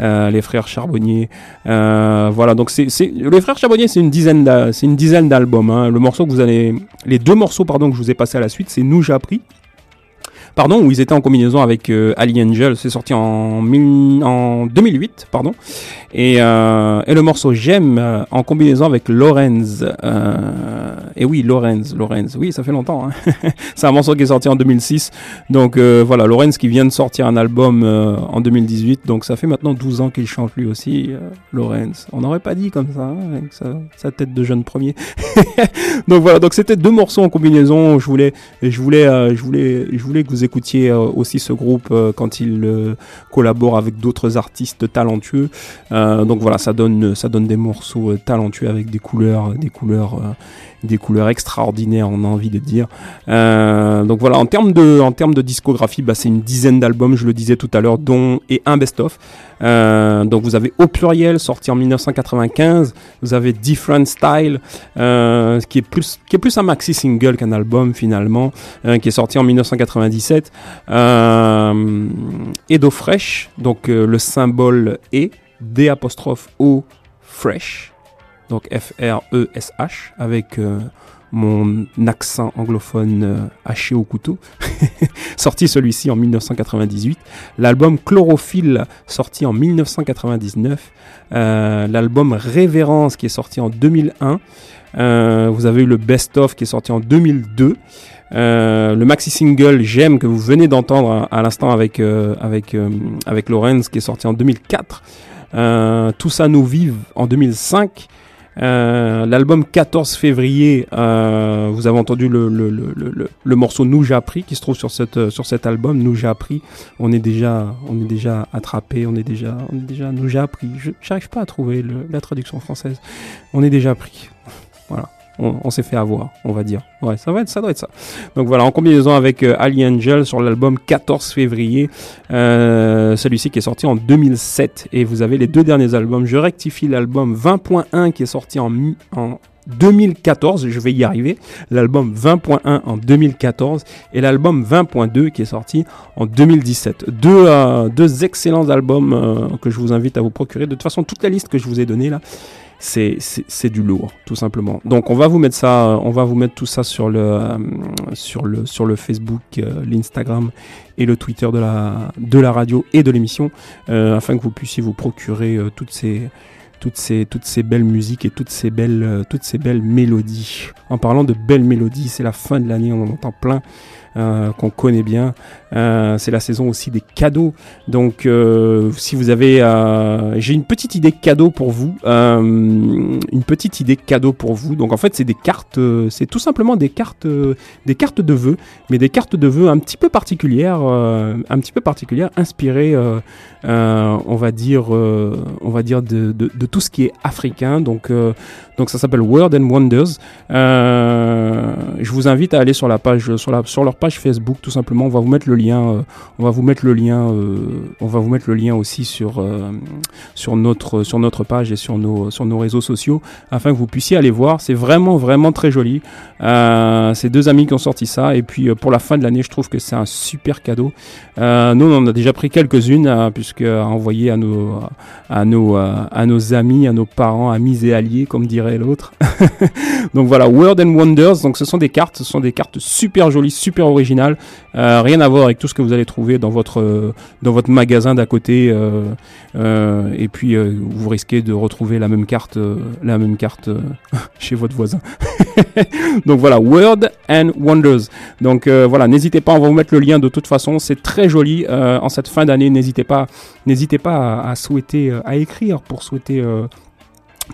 Euh, les frères Charbonnier. Euh, voilà, donc c'est, les frères Charbonnier, c'est une dizaine, c'est une dizaine d'albums. hein. Le morceau que vous allez, les deux morceaux, pardon, que je vous ai passé à la suite, c'est Nous j'ai appris pardon, où ils étaient en combinaison avec euh, Ali Angel. C'est sorti en, en 2008, pardon. Et, euh, et le morceau J'aime euh, en combinaison avec Lorenz. Et oui, Lorenz, Lorenz. Oui, ça fait longtemps. Hein. [LAUGHS] c'est un morceau qui est sorti en 2006. Donc voilà, Lorenz qui vient de sortir un album en 2018. Donc ça fait maintenant 12 ans qu'il chante lui aussi, Lorenz. On n'aurait pas dit comme ça, hein, avec sa, sa tête de jeune premier. [LAUGHS] donc voilà, donc c'était deux morceaux en combinaison. Je voulais, je voulais, je voulais, je voulais que vous vous écoutiez euh, aussi ce groupe euh, quand il euh, collabore avec d'autres artistes talentueux. Donc voilà, ça donne, ça donne des morceaux talentueux avec des couleurs, des couleurs, des couleurs extraordinaires, on a envie de dire. Euh, donc voilà, en termes de, discographie, bah, c'est une dizaine d'albums, je le disais tout à l'heure, dont et un best-of. Euh, donc vous avez au pluriel sorti en 1995, vous avez Different Style euh, qui est plus qui est un maxi single qu'un album finalement, qui est sorti en 1997. Euh, Edo Fresh, donc le symbole E D apostrophe O Fresh, donc F R E S H avec euh, mon accent anglophone euh, haché au couteau. [LAUGHS] sorti celui-ci en 1998. L'album Chlorophylle, sorti en 1999. Euh, L'album Révérence, qui est sorti en 2001. Euh, vous avez eu le Best Of, qui est sorti en 2002. Euh, le maxi single J'aime que vous venez d'entendre à, à l'instant avec avec avec Lorenz qui est sorti en 2004. Euh, Tout ça nous vive en 2005. Euh, L'album 14 février, euh, vous avez entendu le, le, le, le, morceau Nous j'ai appris qui se trouve sur, cette, sur cet album. Nous j'ai appris. On est déjà, on est déjà attrapé. On est déjà, on est déjà. Nous j'ai appris. Je j'arrive pas à trouver la traduction française. On est déjà pris. On, s'est fait avoir, on va dire. Ouais, ça va être, ça doit être ça. Donc voilà, en combinaison avec euh, Ali Angel sur l'album 14 février, euh, celui-ci qui est sorti en 2007. Et vous avez les deux derniers albums. Je rectifie l'album 20.1 qui est sorti en, mi- en 2014, je vais y arriver. L'album 20.1 en 2014 et l'album 20.2 qui est sorti en 2017. Deux, euh, deux excellents albums euh, que je vous invite à vous procurer. De toute façon, toute la liste que je vous ai donnée là, c'est du lourd tout simplement donc on va vous mettre ça euh, on va vous mettre tout ça sur le euh, sur le sur le Facebook euh, l'Instagram et le Twitter de la de la radio et de l'émission afin que vous puissiez vous procurer toutes ces toutes ces toutes ces belles musiques et toutes ces belles toutes ces belles mélodies en parlant de belles mélodies c'est la fin de l'année on en entend plein qu'on connaît bien. Euh, c'est la saison aussi des cadeaux. Donc, euh, si vous avez, euh, j'ai une petite idée cadeau pour vous. Une petite idée cadeau pour vous. Donc, en fait, c'est des cartes. c'est tout simplement des cartes, des cartes de vœux, mais des cartes de vœux un petit peu particulières, un petit peu particulières, inspirées, on va dire, on va dire de, tout ce qui est africain. Donc, donc ça s'appelle World and Wonders. Je vous invite à aller sur la page, sur leur page Facebook, tout simplement. On va vous mettre le lien. Euh, on va vous mettre le lien. euh, on va vous mettre le lien aussi sur euh, sur notre sur notre page et sur nos sur nos réseaux sociaux, afin que vous puissiez aller voir. C'est vraiment vraiment très joli. C'est deux amis qui ont sorti ça. Et puis pour la fin de l'année, je trouve que c'est un super cadeau. Nous, on en a déjà pris quelques-unes, euh, puisque à envoyer à nos à nos à nos amis, à nos parents, amis et alliés, comme dirait l'autre. [LAUGHS] donc voilà, World and Wonders. Donc ce sont des cartes, ce sont des cartes super jolies, super originales. Rien à voir avec tout ce que vous allez trouver dans votre euh, dans votre magasin d'à côté. euh, euh, et puis vous risquez de retrouver la même carte, la même carte [LAUGHS] chez votre voisin. [LAUGHS] donc voilà, World and Wonders. Donc voilà, n'hésitez pas, on va vous mettre le lien de toute façon. C'est très joli en cette fin d'année. N'hésitez pas, n'hésitez pas à, souhaiter, à écrire pour souhaiter.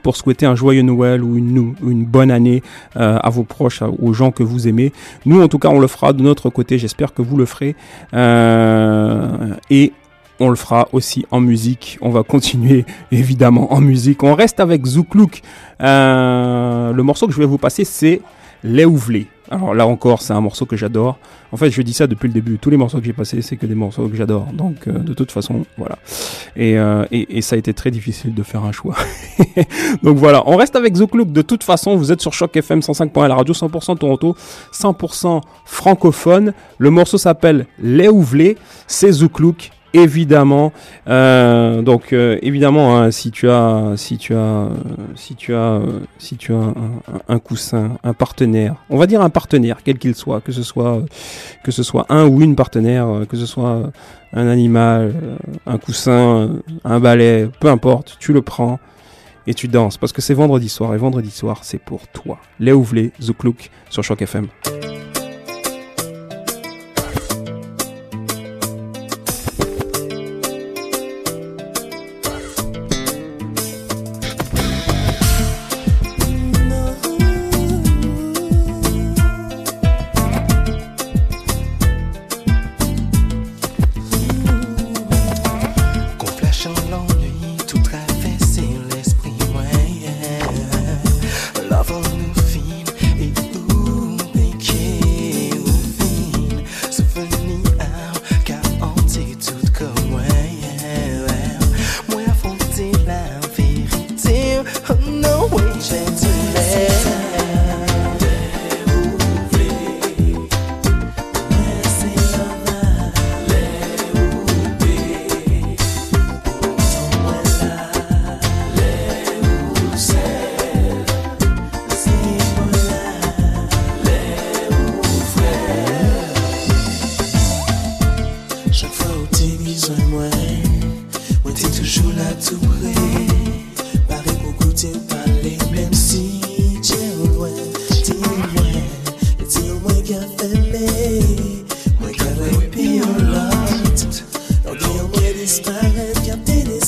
Pour souhaiter un joyeux Noël ou une, bonne année euh, à vos proches, aux gens que vous aimez. Nous, en tout cas, on le fera de notre côté. J'espère que vous le ferez. Euh, et on le fera aussi en musique. On va continuer [LAUGHS] évidemment en musique. On reste avec Zouklouk. Euh, le morceau que je vais vous passer, c'est Les Ouvlés. Alors là encore, c'est un morceau que j'adore. En fait, je dis ça depuis le début. Tous les morceaux que j'ai passés, c'est que des morceaux que j'adore. Donc, euh, de toute façon, voilà. Et, euh, et, ça a été très difficile de faire un choix. [LAUGHS] Donc voilà, on reste avec Zouklouk. De toute façon, vous êtes sur Choc FM 105.1, la radio 100% Toronto, 100% francophone. Le morceau s'appelle Les Ouvlés. C'est Zouklouk évidemment Euh, donc euh, évidemment hein, si tu as si tu as si tu as si tu as un, un- coussin un partenaire on va dire un partenaire quel qu'il soit que ce soit que ce soit un ou une partenaire euh, que ce soit un animal euh, un coussin un balai peu importe tu le prends et tu danses parce que c'est vendredi soir et vendredi soir c'est pour toi. Les Ouvlés The Clouk sur Choc FM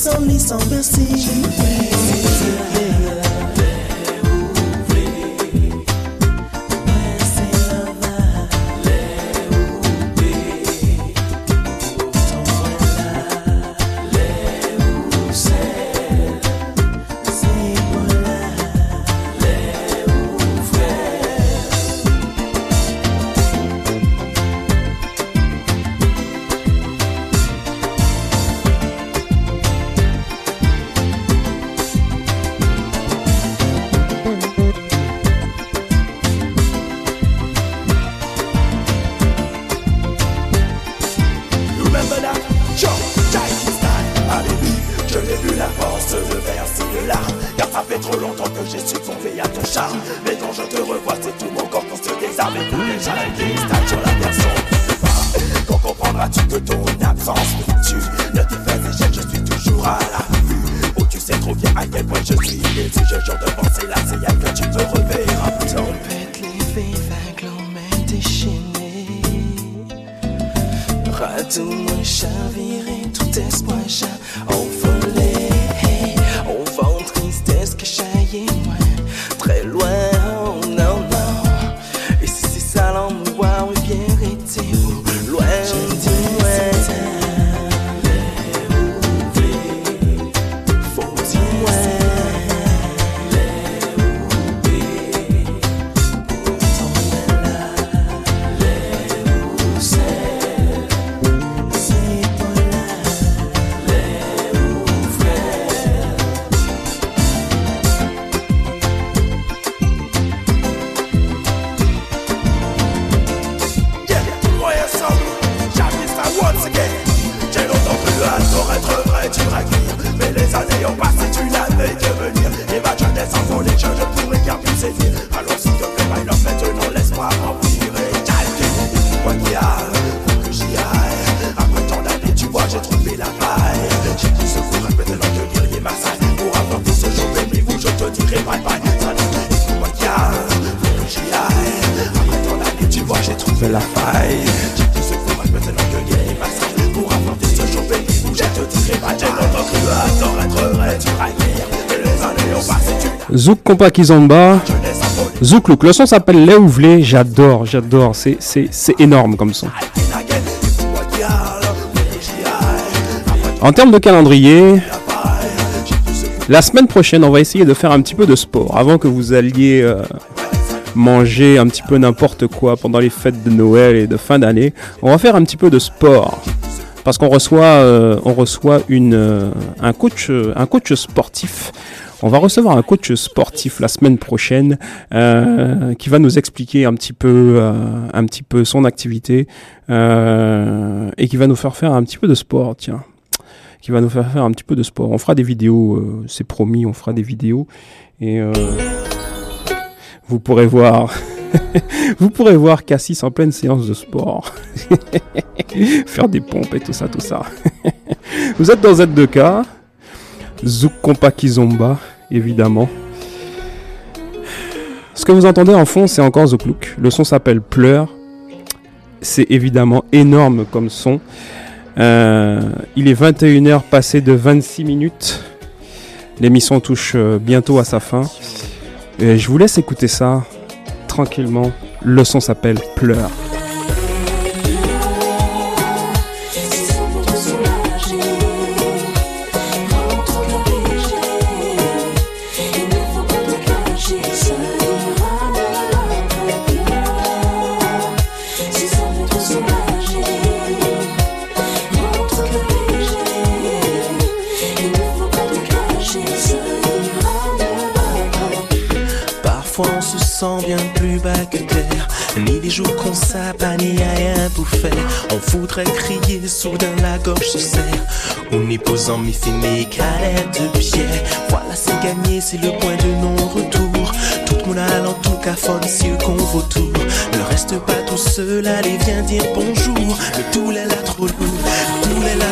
only some blessing. Zouk Compa Kizomba, Zouk Look. Le son s'appelle Les Ouvelé. J'adore, j'adore. C'est, énorme comme son. En termes de calendrier, la semaine prochaine, on va essayer de faire un petit peu de sport avant que vous alliez euh, manger un petit peu n'importe quoi pendant les fêtes de Noël et de fin d'année. On va faire un petit peu de sport parce qu'on reçoit, euh, euh, un coach sportif. On va recevoir un coach sportif la semaine prochaine euh, qui va nous expliquer un petit peu, euh, un petit peu son activité euh, et qui va nous faire faire un petit peu de sport. Tiens, qui va nous faire faire un petit peu de sport. On fera des vidéos, c'est promis, on fera des vidéos et vous pourrez voir. [LAUGHS] Vous pourrez voir Cassis en pleine séance de sport. [LAUGHS] Faire des pompes et tout ça, tout ça. [LAUGHS] Vous êtes dans Z2K. Zouk Kizomba, évidemment. Ce que vous entendez en fond, c'est encore Zouk Look. Le son s'appelle Pleurs. C'est évidemment énorme comme son. Euh, il est 21h passé de 26 minutes. L'émission touche euh, bientôt à sa fin. Et je vous laisse écouter ça tranquillement. Le son s'appelle Pleurs. Ni des jours qu'on s'abat ni à rien faire On voudrait crier, soudain la gorge se serre On est posant mi fini calette de pierre Voilà c'est gagné, c'est le point de non-retour. Tout le monde allant tout cafone, si eux qu'on vautour Ne reste pas tout seul, allez viens dire bonjour. Le tout est là trop lourd, tout est là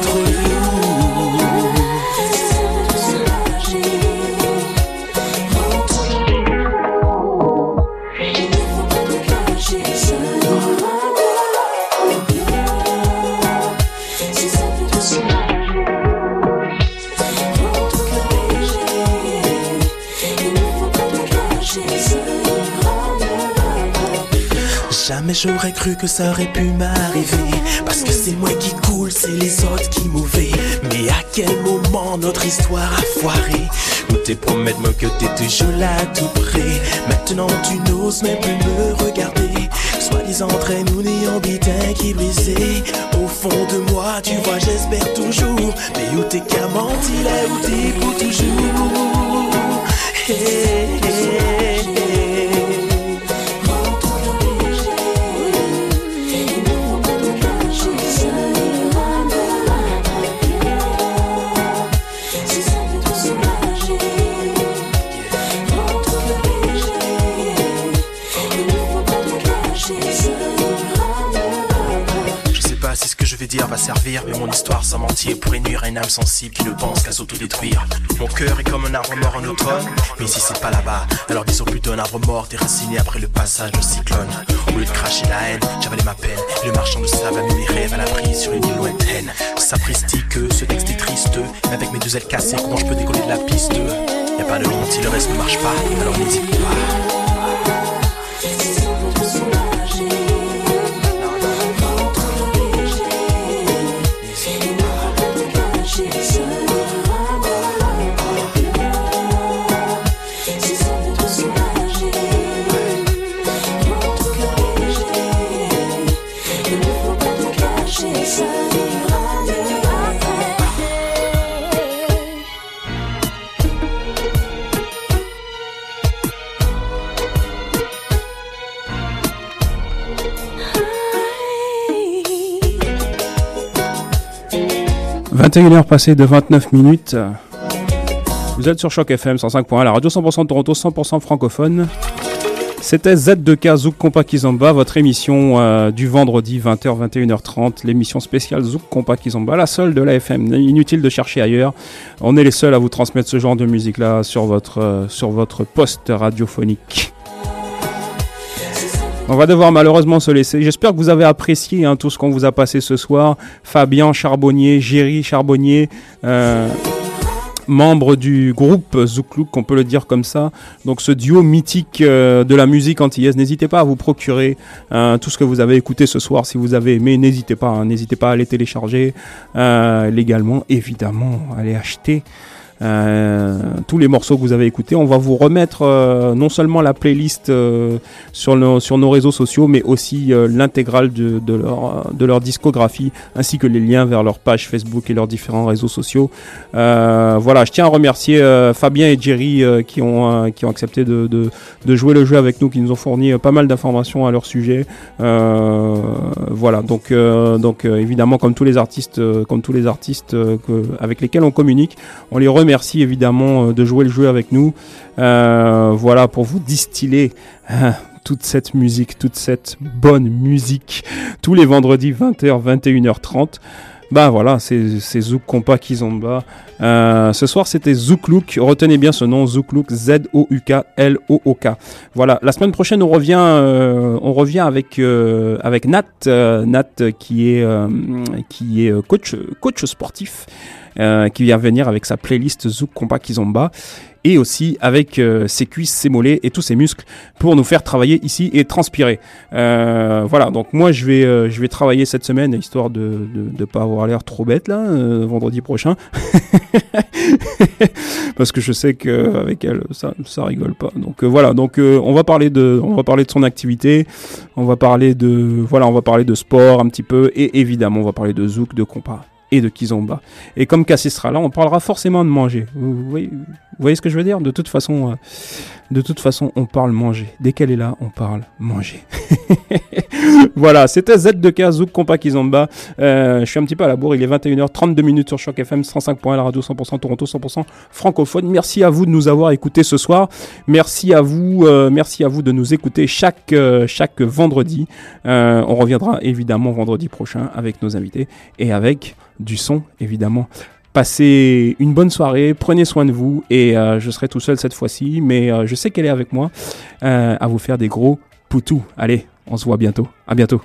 j'aurais cru que ça aurait pu m'arriver. Parce que c'est moi qui coule, c'est les autres qui mauvais. Mais à quel moment notre histoire a foiré? Ou tes promets moi que t'es toujours là tout près. Maintenant tu n'oses même plus me regarder. Soi-disant très nous n'ayant bitin qui brisé. Au fond de moi, tu vois, j'espère toujours. Mais où t'es qu'à mentir là où t'es pour toujours? Hey, hey, mais mon histoire sans mentir pourrait nuire à une âme sensible qui ne pense qu'à s'autodétruire. Mon cœur est comme un arbre mort en automne, mais ici c'est pas là-bas. Alors disons plutôt un arbre mort déraciné après le passage du cyclone. Au lieu de cracher la haine, j'avalais ma peine. Le marchand de sable a mis mes rêves à l'abri sur une île lointaine. Sapristi que ce texte est triste, mais avec mes deux ailes cassées, comment je peux décoller de la piste? Y a pas de honte le reste ne marche pas, alors n'hésite pas. – 21h passées de 29 minutes. Vous êtes sur Choc FM 105.1, la radio 100% de Toronto, 100% francophone. C'était Z2K Zouk Compa Kizomba, votre émission euh, du vendredi 20h 21h30, l'émission spéciale Zouk Compa Kizomba, la seule de la FM. Inutile de chercher ailleurs. On est les seuls à vous transmettre ce genre de musique là sur votre euh, sur votre poste radiophonique. On va devoir malheureusement se laisser. J'espère que vous avez apprécié hein, tout ce qu'on vous a passé ce soir. Fabien Charbonnier, Géry Charbonnier, euh, membre du groupe Zouklouk, on peut le dire comme ça. Donc ce duo mythique euh, de la musique antillaise. N'hésitez pas à vous procurer euh, tout ce que vous avez écouté ce soir. Si vous avez aimé, n'hésitez pas. hein, n'hésitez pas à les télécharger légalement. Évidemment, à les acheter. Euh, tous les morceaux que vous avez écoutés. On va vous remettre euh, non seulement la playlist euh, sur, nos, sur nos réseaux sociaux, mais aussi l'intégrale de, de, leur, de leur discographie, ainsi que les liens vers leur page Facebook et leurs différents réseaux sociaux. Voilà, je tiens à remercier Fabien et Jerry qui, ont, qui ont accepté de, de, de jouer le jeu avec nous, qui nous ont fourni pas mal d'informations à leur sujet. Euh, voilà, donc, euh, donc évidemment, comme tous les artistes, comme tous les artistes que, avec lesquels on communique, on les remercie évidemment euh, de jouer le jeu avec nous. Euh, voilà, pour vous distiller hein, toute cette musique, toute cette bonne musique, tous les vendredis 20h, 21h30. Bah voilà, c'est Zouk Compa Kizomba. Euh, ce soir, c'était Zouk Look. Retenez bien ce nom, Zouk Look, Z-O-U-K-L-O-O-K. Voilà. La semaine prochaine, on revient, euh, on revient avec Nat, Nat qui est qui est coach sportif, euh, qui vient venir avec sa playlist Zouk Compa Kizomba et aussi avec euh, ses cuisses, ses mollets et tous ses muscles pour nous faire travailler ici et transpirer. Euh, voilà, donc moi je vais je vais travailler cette semaine histoire de de pas avoir l'air trop bête là vendredi prochain [LAUGHS] parce que je sais que avec elle ça ça rigole pas. Donc voilà, donc on va parler de on va parler de son activité, on va parler de voilà, on va parler de sport un petit peu et évidemment on va parler de zouk, de compas et de kizomba. Et comme Cassis sera là, on parlera forcément de manger. Vous voyez, vous voyez ce que je veux dire? De toute façon, euh, de toute façon, on parle manger. Dès qu'elle est là, on parle manger. [LAUGHS] voilà, c'était Z2K Zouk Compa Kizomba. Euh, je suis un petit peu à la bourre, il est 21h32 minutes sur Choc FM 105.1, la radio 100% Toronto, 100% francophone. Merci à vous de nous avoir écoutés ce soir. Merci à vous, euh, merci à vous de nous écouter chaque euh, chaque vendredi. Euh, on reviendra évidemment vendredi prochain avec nos invités et avec du son évidemment. Passez une bonne soirée, prenez soin de vous et euh, je serai tout seul cette fois-ci, mais euh, je sais qu'elle est avec moi euh, à vous faire des gros poutous. Allez, on se voit bientôt. À bientôt.